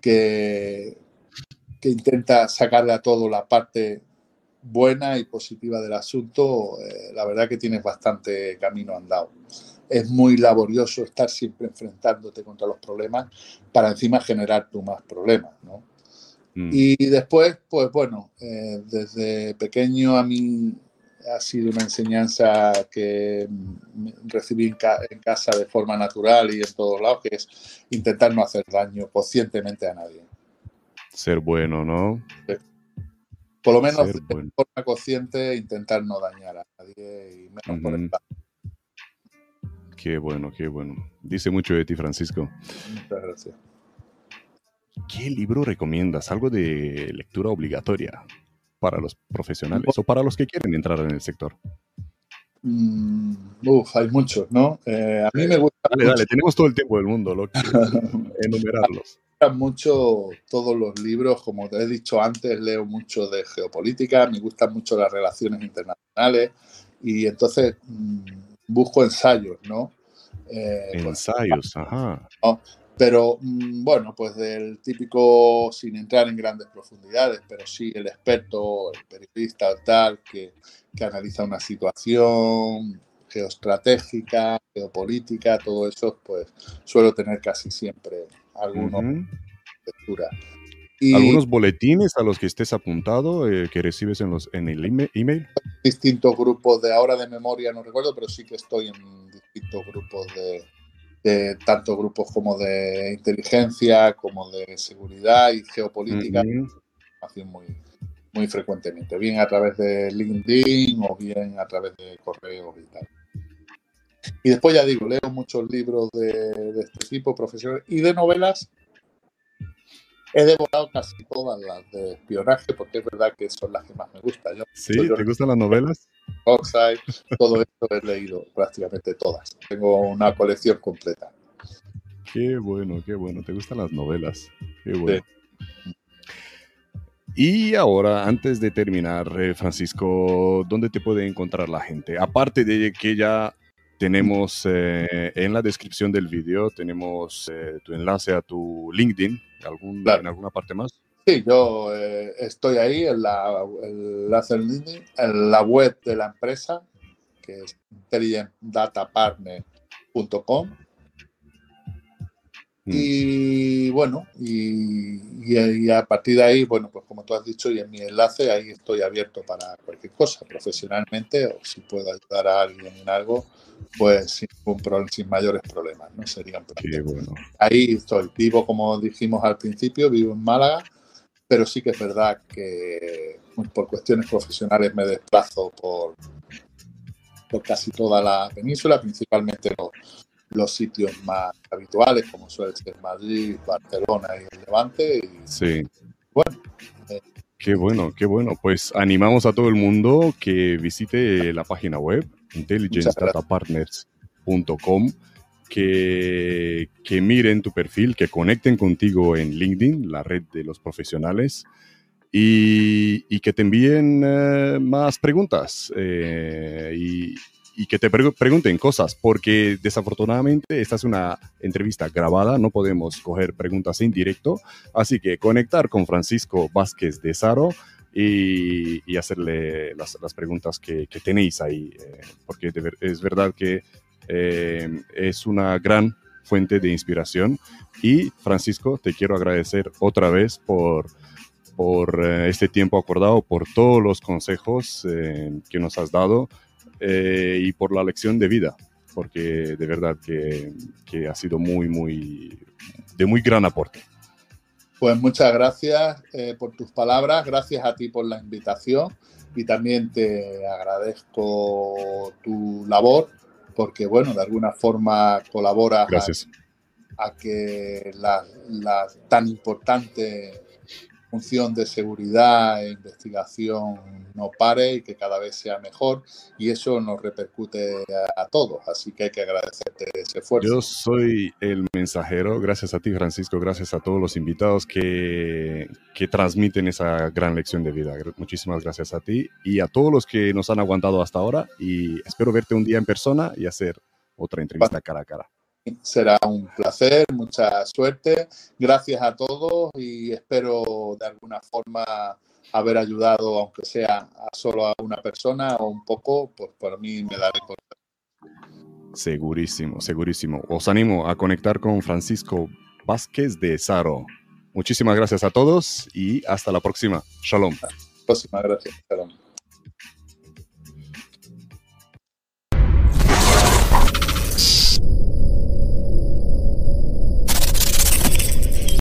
que, que intenta sacarle a todo la parte buena y positiva del asunto, eh, la verdad que tienes bastante camino andado. Es muy laborioso estar siempre enfrentándote contra los problemas para encima generar tú más problemas, ¿no? Mm. Y después, pues bueno, eh, desde pequeño a mí ha sido una enseñanza que recibí en, casa de forma natural y en todos lados, que es intentar no hacer daño conscientemente a nadie.
Ser bueno, ¿no?
Por lo menos de forma consciente intentar no dañar a nadie y menos por el
Qué bueno, qué bueno. Dice mucho de ti, Francisco.
Muchas gracias.
¿Qué libro recomiendas? Algo de lectura obligatoria para los profesionales o para los que quieren entrar en el sector.
Mm, uf, hay muchos, ¿no? Eh, a mí me gusta.
Dale, dale, tenemos todo el tiempo del mundo, lo que enumerarlos.
Me gustan mucho todos los libros, como te he dicho antes, leo mucho de geopolítica, me gustan mucho las relaciones internacionales y entonces mm, busco ensayos, ¿no?
Eh, pues, ensayos, ajá.
Pero mm, bueno, pues del típico, sin entrar en grandes profundidades, pero sí el experto, el periodista tal, que, que analiza una situación geoestratégica, geopolítica, todo eso, pues suelo tener casi siempre alguna lectura.
Y ¿Algunos boletines a los que estés apuntado eh, que recibes en, los, en el email?
Distintos grupos de ahora de memoria, no recuerdo, pero sí que estoy en distintos grupos de, de tanto grupos como de inteligencia, como de seguridad y geopolítica, muy, muy frecuentemente, bien a través de LinkedIn o bien a través de correos y tal. Y después ya digo, leo muchos libros de, de este tipo, profesionales, y de novelas. He devorado casi todas las de espionaje porque es verdad que son las que más me gustan. Yo,
¿Sí? ¿Te gustan las novelas?
Oxide, todo esto he leído prácticamente todas. Tengo una colección completa.
Qué bueno, qué bueno. ¿Te gustan las novelas? Qué bueno. Y ahora, antes de terminar, eh, Francisco, ¿dónde te puede encontrar la gente? Aparte de que ya tenemos eh, en la descripción del video, tenemos eh, tu enlace a tu LinkedIn, ¿algún, ¿en alguna parte más?
Sí, yo eh, estoy ahí en la, en la web de la empresa, que es intelligentdatapartner.com. Mm. Y bueno, y, a partir de ahí, bueno, pues como tú has dicho, y en mi enlace, ahí estoy abierto para cualquier cosa, profesionalmente, o si puedo ayudar a alguien en algo, pues sin, sin mayores problemas, ¿no? Sería
bueno.
Ahí estoy, vivo como dijimos al principio, vivo en Málaga, pero sí que es verdad que por cuestiones profesionales me desplazo por, por casi toda la península, principalmente los, los sitios más habituales, como suele ser Madrid, Barcelona y el Levante.
sí.
Bueno.
Eh, qué bueno, qué bueno. Pues animamos a todo el mundo que visite la página web intelligencedatapartners.com que, que, miren tu perfil, que conecten contigo en LinkedIn, la red de los profesionales, y, y que te envíen eh, más preguntas eh, y, y, que te pregunten cosas, porque desafortunadamente esta es una entrevista grabada, no podemos coger preguntas en directo, así que conectar con Francisco Vázquez de Saro. Y, y hacerle las, las preguntas que, que, tenéis ahí, eh, porque es verdad que eh, es una gran fuente de inspiración. Y Francisco, te quiero agradecer otra vez por, por eh, este tiempo acordado, por todos los consejos eh, que nos has dado y por la lección de vida, porque de verdad que, que, ha sido muy, muy, de muy gran aporte.
Pues muchas gracias por tus palabras, gracias a ti por la invitación y también te agradezco tu labor porque, bueno, de alguna forma colabora a, que la, la, tan importante función de seguridad e investigación no pare y que cada vez sea mejor y eso nos repercute a, todos, así que hay que agradecerte ese esfuerzo.
Yo soy el mensajero, gracias a ti Francisco, gracias a todos los invitados que, que transmiten esa gran lección de vida. Muchísimas gracias a ti y a todos los que nos han aguantado hasta ahora y espero verte un día en persona y hacer otra entrevista cara a cara.
Será un placer, mucha suerte. Gracias a todos y espero de alguna forma haber ayudado, aunque sea a solo a una persona o un poco, pues para mí me da importancia.
Segurísimo, segurísimo. Os animo a conectar con Francisco Vázquez de Saro. Muchísimas gracias a todos y hasta la próxima. Shalom.
Próxima, gracias. Shalom.